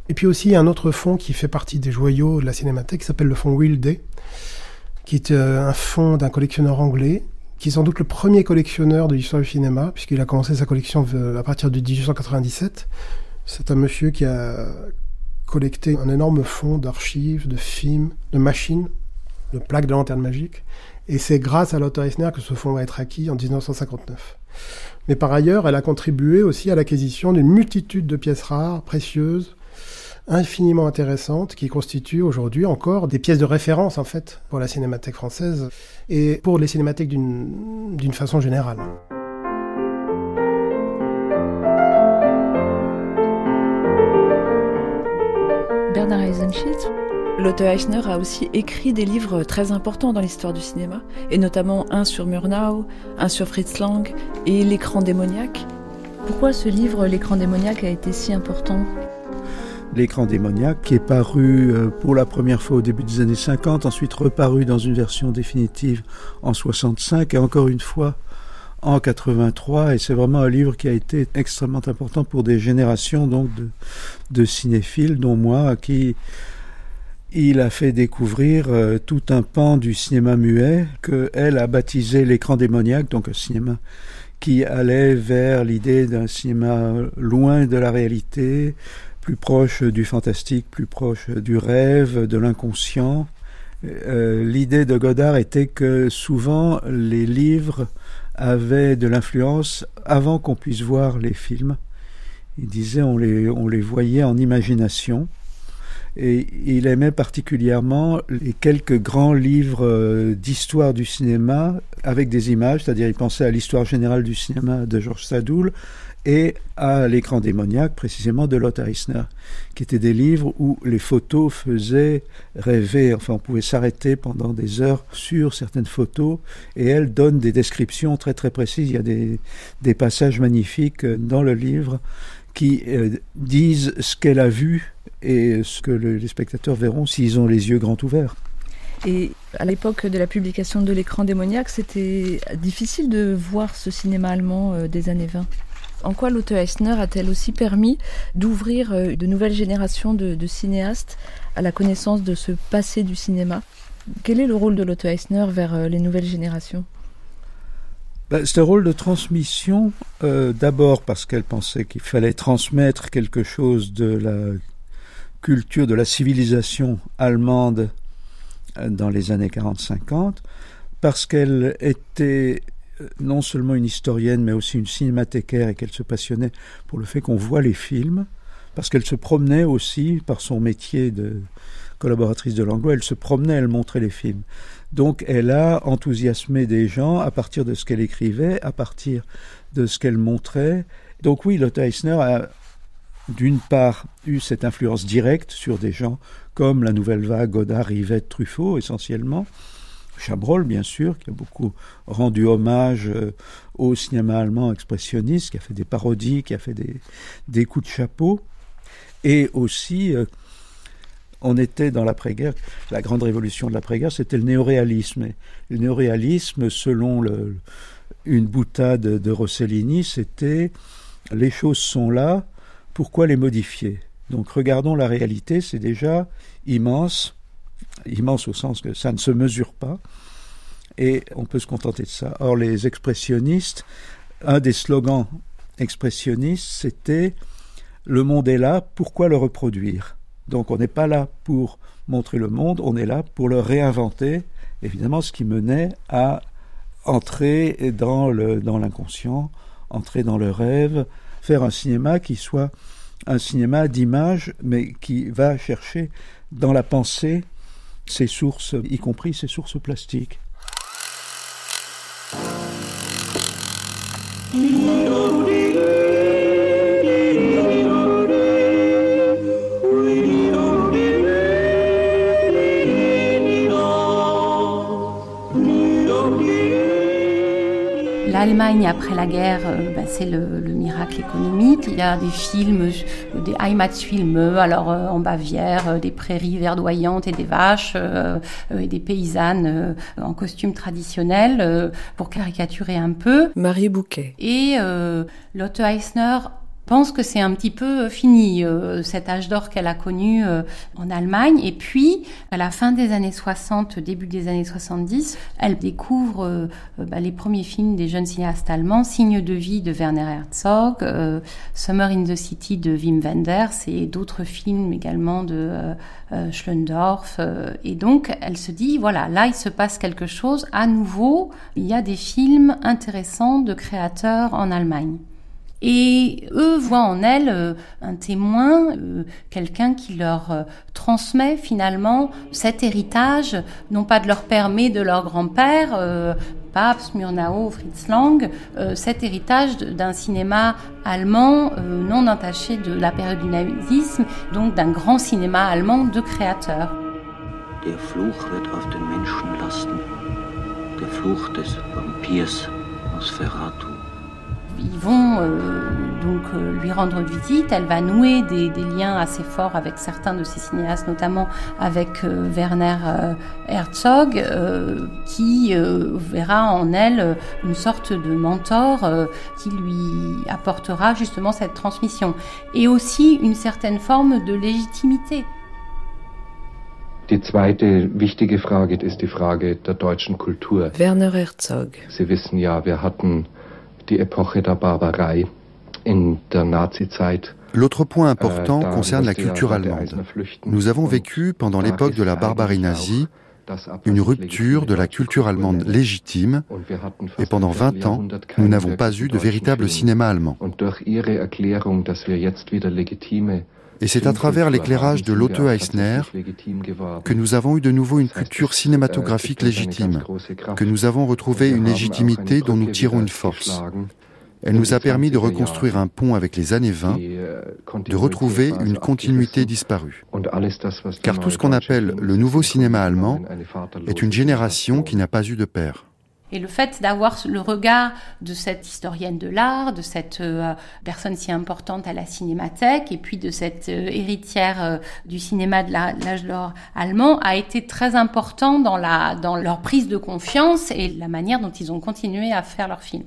Et puis aussi, un autre fonds qui fait partie des joyaux de la Cinémathèque, qui s'appelle le fonds Will Day, qui est un fonds d'un collectionneur anglais, qui est sans doute le premier collectionneur de l'histoire du cinéma, puisqu'il a commencé sa collection à partir de 1897. C'est un monsieur qui a collecté un énorme fonds d'archives, de films, de machines, de plaques de lanternes magiques. Et c'est grâce à Lotte Eisner que ce fonds va être acquis en 1959. Mais par ailleurs, elle a contribué aussi à l'acquisition d'une multitude de pièces rares, précieuses, infiniment intéressantes, qui constituent aujourd'hui encore des pièces de référence, en fait, pour la cinémathèque française et pour les cinémathèques d'une façon générale. Bernard Eisenschitz, Lotte Eichner a aussi écrit des livres très importants dans l'histoire du cinéma, et notamment un sur Murnau, un sur Fritz Lang et L'écran démoniaque. Pourquoi ce livre, L'écran démoniaque, a été si important? L'écran démoniaque, qui est paru euh, pour la première fois au début des années 50, ensuite reparu dans une version définitive en 65 et encore une fois en 83 et c'est vraiment un livre qui a été extrêmement important pour des générations donc de, de cinéphiles dont moi qui il a fait découvrir euh, tout un pan du cinéma muet que elle a baptisé l'écran démoniaque, donc un cinéma qui allait vers l'idée d'un cinéma loin de la réalité, plus proche du fantastique, plus proche du rêve, de l'inconscient. Euh, l'idée de Godard était que souvent les livres avaient de l'influence avant qu'on puisse voir les films. Il disait on les, on les voyait en imagination et il aimait particulièrement les quelques grands livres euh, d'histoire du cinéma avec des images, c'est-à-dire il pensait à l'histoire générale du cinéma de Georges Sadoul et à l'écran démoniaque précisément de Lothar Eisner, qui étaient des livres où les photos faisaient rêver, enfin on pouvait s'arrêter pendant des heures sur certaines photos, et elle donne des descriptions très très précises, il y a des, des passages magnifiques dans le livre qui euh, disent ce qu'elle a vu et ce que les spectateurs verront s'ils ont les yeux grands ouverts. Et à l'époque de la publication de l'écran démoniaque, c'était difficile de voir ce cinéma allemand euh, des années 20. En quoi Lotte Eisner a-t-elle aussi permis d'ouvrir euh, de nouvelles générations de, de, cinéastes à la connaissance de ce passé du cinéma? Quel est le rôle de Lotte Eisner vers les nouvelles générations? Ben, c'est un rôle de transmission, euh, d'abord parce qu'elle pensait qu'il fallait transmettre quelque chose de la culture, de la civilisation allemande euh, dans les années 40-50, parce qu'elle était euh, non seulement une historienne, mais aussi une cinémathécaire et qu'elle se passionnait pour le fait qu'on voit les films, parce qu'elle se promenait aussi par son métier de collaboratrice de Langlois, elle se promenait, elle montrait les films. Donc elle a enthousiasmé des gens à partir de ce qu'elle écrivait, à partir de ce qu'elle montrait. Donc oui, Lotte Eisner a d'une part eu cette influence directe sur des gens comme la Nouvelle Vague, Godard, Rivette, Truffaut essentiellement. Chabrol, bien sûr, qui a beaucoup rendu hommage euh, au cinéma allemand expressionniste, qui a fait des parodies, qui a fait des, des coups de chapeau, et aussi euh, on était dans l'après-guerre, la grande révolution de l'après-guerre, c'était le néoréalisme. le néoréalisme, selon une boutade de Rossellini, c'était les choses sont là, pourquoi les modifier? Donc regardons la réalité, c'est déjà immense, immense au sens que ça ne se mesure pas, et on peut se contenter de ça. Or, les expressionnistes, un des slogans expressionnistes, c'était le monde est là, pourquoi le reproduire? Donc on n'est pas là pour montrer le monde, on est là pour le réinventer, évidemment ce qui menait à entrer dans l'inconscient, entrer dans le rêve, faire un cinéma qui soit un cinéma d'image, mais qui va chercher dans la pensée ses sources, y compris ses sources plastiques. l'Allemagne après la guerre, euh, bah, c'est le, miracle économique. Il y a des films, des Heimatfilme, alors euh, en Bavière, euh, des prairies verdoyantes et des vaches et des paysannes en costume traditionnel pour caricaturer un peu. Marie Bouquet. Et Lotte Eisner pense que c'est un petit peu fini, euh, cet âge d'or qu'elle a connu euh, en Allemagne. Et puis, à la fin des années 60, début des années 70, elle découvre euh, bah, les premiers films des jeunes cinéastes allemands, Signe de vie de Werner Herzog, Summer in the City de Wim Wenders et d'autres films également de Schlendorf. et donc, elle se dit, voilà, là, il se passe quelque chose. À nouveau, il y a des films intéressants de créateurs en Allemagne. Et eux voient en elle euh, un témoin, euh, quelqu'un qui leur euh, transmet finalement cet héritage, non pas de leur père mais de leur grand-père, Pabst, Murnau, Fritz Lang, cet héritage d'un cinéma allemand non entaché de la période du nazisme, donc d'un grand cinéma allemand de créateurs. Der Fluch wird auf den Menschen lasten, der Fluch des Vampirs Nosferatu ils vont euh, donc euh, lui rendre visite. Elle va nouer des, liens assez forts avec certains de ses cinéastes, notamment avec euh, Werner Herzog, qui verra en elle une sorte de mentor qui lui apportera justement cette transmission et aussi une certaine forme de légitimité. Die zweite wichtige Frage ist die Frage der deutschen Kultur. Werner Herzog. Sie wissen ja, wir hatten L'autre point important äh, concerne la culture allemande. Nous avons vécu, pendant l'époque de la barbarie nazie, une rupture de la culture allemande légitime, et pendant 20 ans, nous n'avons pas eu de véritable cinéma allemand. Et c'est à travers l'éclairage de Lotte Eisner que nous avons eu de nouveau une culture cinématographique légitime, que nous avons retrouvé une légitimité dont nous tirons une force. Elle nous a permis de reconstruire un pont avec les années 20, de retrouver une continuité disparue. Car tout ce qu'on appelle le nouveau cinéma allemand est une génération qui n'a pas eu de père. Et le fait d'avoir le regard de cette historienne de l'art, de cette euh, personne si importante à la cinémathèque, et puis de cette euh, héritière euh, du cinéma de l'âge d'or allemand, a été très important dans, la, dans leur prise de confiance et la manière dont ils ont continué à faire leurs films.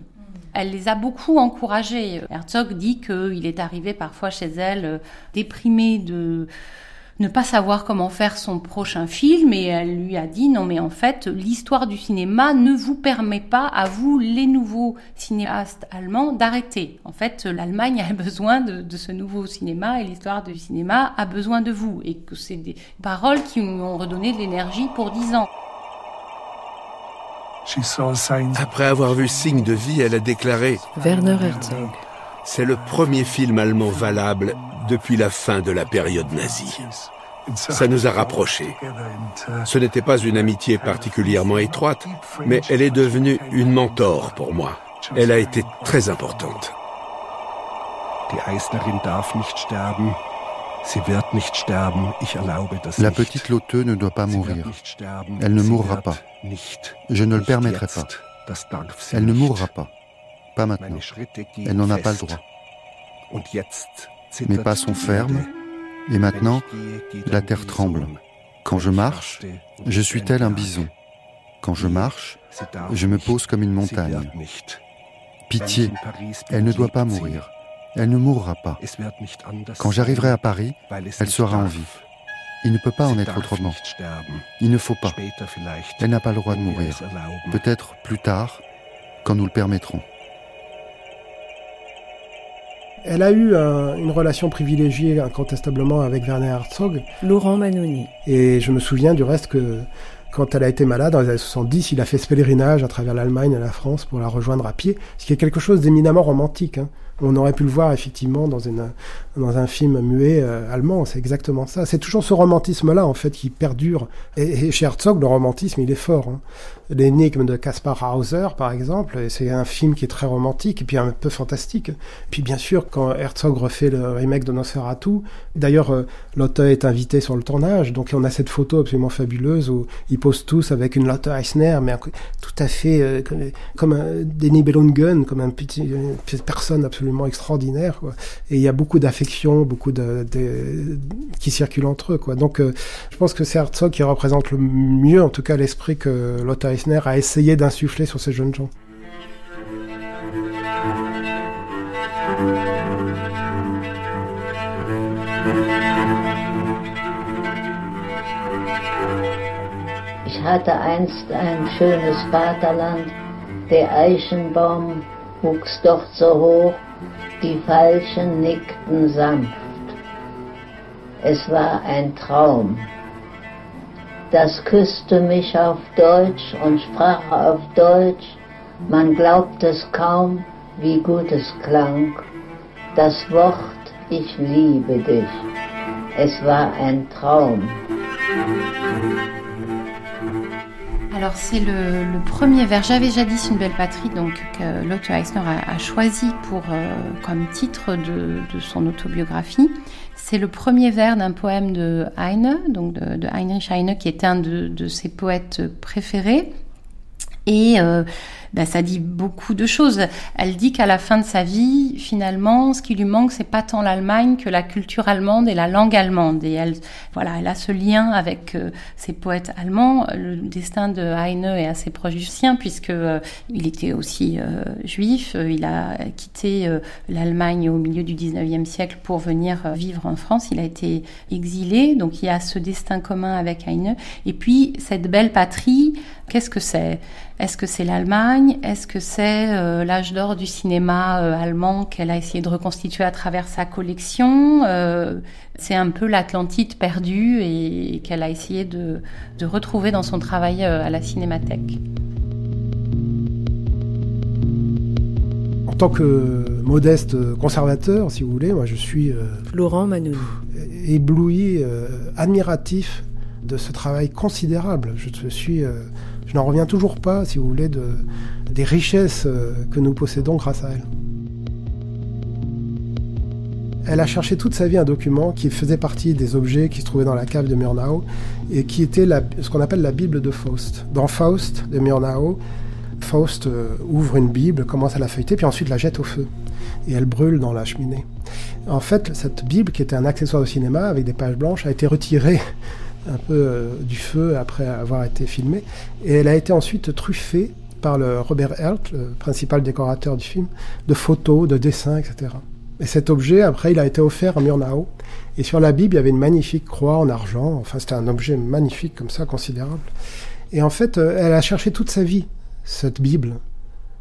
Elle les a beaucoup encouragés. Herzog dit qu'il est arrivé parfois chez elle déprimé de ne pas savoir comment faire son prochain film et elle lui a dit non mais en fait l'histoire du cinéma ne vous permet pas à vous les nouveaux cinéastes allemands d'arrêter. En fait l'Allemagne a besoin de, ce nouveau cinéma et l'histoire du cinéma a besoin de vous et que c'est des paroles qui nous ont redonné de l'énergie pour dix ans. Après avoir vu Signe de vie, elle a déclaré Werner Herzog. C'est le premier film allemand valable depuis la fin de la période nazie. Ça nous a rapprochés. Ce n'était pas une amitié particulièrement étroite, mais elle est devenue une mentor pour moi. Elle a été très importante. La petite Lotteux ne doit pas mourir. Elle ne mourra pas. Je ne le permettrai pas. Elle ne mourra pas. Pas maintenant. Elle n'en a pas le droit. Mes pas sont fermes, et maintenant, la terre tremble. Quand je marche, je suis tel un bison. Quand je marche, je me pose comme une montagne. Pitié, elle ne doit pas mourir. Elle ne mourra pas. Quand j'arriverai à Paris, elle sera en vie. Il ne peut pas en être autrement. Il ne faut pas. Elle n'a pas le droit de mourir. Peut-être plus tard, quand nous le permettrons. Elle a eu une relation privilégiée incontestablement avec Werner Herzog. Laurent Manoni. Et je me souviens du reste que quand elle a été malade, dans les années 70, il a fait ce pèlerinage à travers l'Allemagne et la France pour la rejoindre à pied, ce qui est quelque chose d'éminemment romantique. Hein. On aurait pu le voir effectivement dans, une, dans un film muet euh, allemand, c'est exactement ça. C'est toujours ce romantisme-là en fait qui perdure. Et, chez Herzog, le romantisme, il est fort. Hein. L'énigme de Caspar Hauser, par exemple, c'est un film qui est très romantique et puis un peu fantastique. Puis bien sûr, quand Herzog refait le remake de Nosferatu, d'ailleurs, euh, Lotte est invité sur le tournage, donc on a cette photo absolument fabuleuse où ils posent tous avec une Lotte Eisner, mais tout à fait euh, comme, un Denis Bellungen, comme un petit, une personne absolument extraordinaire. Quoi. Et il y a beaucoup d'affection, beaucoup de, qui circulent entre eux. Quoi. Donc, euh, je pense que c'est Herzog qui représente le mieux, en tout cas, l'esprit que Lotte Eisner a essayé d'insuffler sur ces jeunes gens. Ich hatte einst ein schönes Vaterland, der Eichenbaum wuchs doch so hoch, die Falschen nickten sanft. Es war ein Traum. Das küsste mich auf Deutsch und sprach auf Deutsch, man glaubt es kaum, wie gut es klang. Das Wort, ich liebe dich. Es war ein Traum. Alors c'est le, premier vers J'avais jadis une belle patrie, donc que Lotte Eisner a, choisi pour euh, comme titre de, son autobiographie. C'est le premier vers d'un poème de Heine, donc de, Heinrich Heine, qui est un de, de ses poètes préférés. Et euh, ben, ça dit beaucoup de choses. Elle dit qu'à la fin de sa vie, finalement, ce qui lui manque, c'est pas tant l'Allemagne que la culture allemande et la langue allemande. Et elle, voilà, elle a ce lien avec euh, ses poètes allemands. Le destin de Heine est assez proche du sien puisque euh, il était aussi euh, juif. Il a quitté l'Allemagne au milieu du 19e siècle pour venir vivre en France. Il a été exilé, donc il y a ce destin commun avec Heine. Et puis cette belle patrie, qu'est-ce que c'est? Est-ce que c'est l'Allemagne? Est-ce que c'est euh, l'âge d'or du cinéma euh, allemand qu'elle a essayé de reconstituer à travers sa collection? Euh, C'est un peu l'Atlantide perdue et qu'elle a essayé de, de, retrouver dans son travail à la cinémathèque. En tant que modeste conservateur, si vous voulez, moi je suis Laurent Manou ébloui, admiratif de ce travail considérable. Je suis je n'en reviens toujours pas, si vous voulez, de, des richesses euh, que nous possédons grâce à elle. Elle a cherché toute sa vie un document qui faisait partie des objets qui se trouvaient dans la cave de Murnau et qui était ce qu'on appelle la Bible de Faust. Dans Faust de Murnau, Faust euh, ouvre une Bible, commence à la feuilleter, puis ensuite la jette au feu. Et elle brûle dans la cheminée. En fait, cette Bible, qui était un accessoire de cinéma avec des pages blanches, a été retirée un peu euh, du feu après avoir été filmée. Et elle a été ensuite truffée par le Robert Hert, le principal décorateur du film, de photos, de dessins, etc. Et cet objet, après, il a été offert à Murnau. Et sur la Bible, il y avait une magnifique croix en argent. Enfin, c'était un objet magnifique comme ça, considérable. Et en fait, euh, elle a cherché toute sa vie, cette Bible.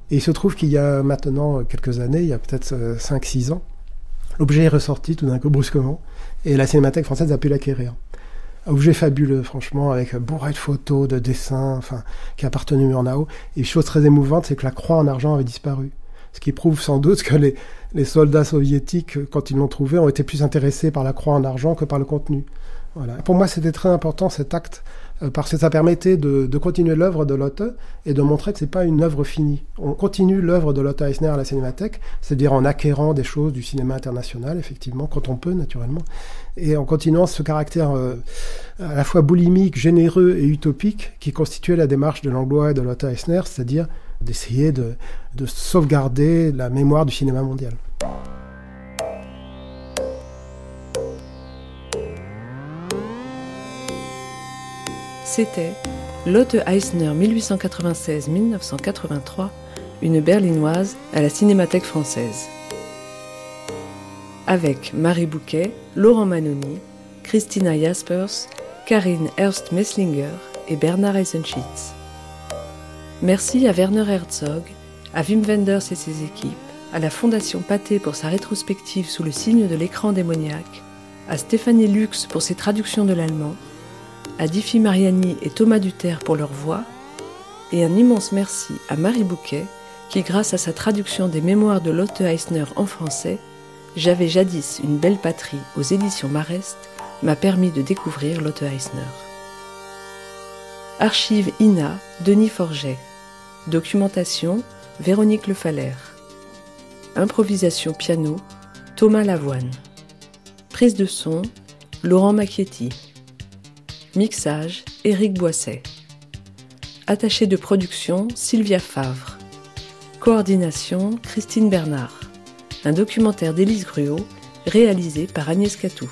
Et il se trouve qu'il y a maintenant quelques années, il y a peut-être 5-6 euh, ans, l'objet est ressorti tout d'un coup brusquement. Et la Cinémathèque française a pu l'acquérir objet fabuleux, franchement, avec bourré de photos, de dessins, enfin, qui appartenait à Murnau. Et chose très émouvante, c'est que la croix en argent avait disparu. Ce qui prouve sans doute que les, les soldats soviétiques, quand ils l'ont trouvé, ont été plus intéressés par la croix en argent que par le contenu. Voilà. Pour moi, c'était très important cet acte euh, parce que ça permettait de, de continuer l'œuvre de Lotte et de montrer que c'est pas une œuvre finie. On continue l'œuvre de Lotte Eisner à la Cinémathèque, c'est-à-dire en acquérant des choses du cinéma international, effectivement, quand on peut, naturellement, et en continuant ce caractère euh, à la fois boulimique, généreux et utopique qui constituait la démarche de Langlois et de Lotte Eisner, c'est-à-dire d'essayer de, de sauvegarder la mémoire du cinéma mondial. C'était Lotte Eisner 1896-1983, une berlinoise à la Cinémathèque française. Avec Marie Bouquet, Laurent Manoni, Christina Jaspers, Karine Ernst-Messlinger et Bernard Eisenschitz. Merci à Werner Herzog, à Wim Wenders et ses équipes, à la Fondation Pathé pour sa rétrospective sous le signe de l'écran démoniaque, à Stéphanie Lux pour ses traductions de l'allemand, à Diffie Mariani et Thomas Duterre pour leur voix, et un immense merci à Marie Bouquet qui, grâce à sa traduction des mémoires de Lotte Eisner en français, J'avais jadis une belle patrie aux éditions Marest, m'a permis de découvrir Lotte Eisner. Archive INA, Denis Forget. Documentation, Véronique Le Improvisation piano, Thomas Lavoine. Prise de son, Laurent Macchietti. Mixage, Éric Boisset. Attaché de production, Sylvia Favre. Coordination, Christine Bernard. Un documentaire d'Élise Gruot, réalisé par Agnès Catou.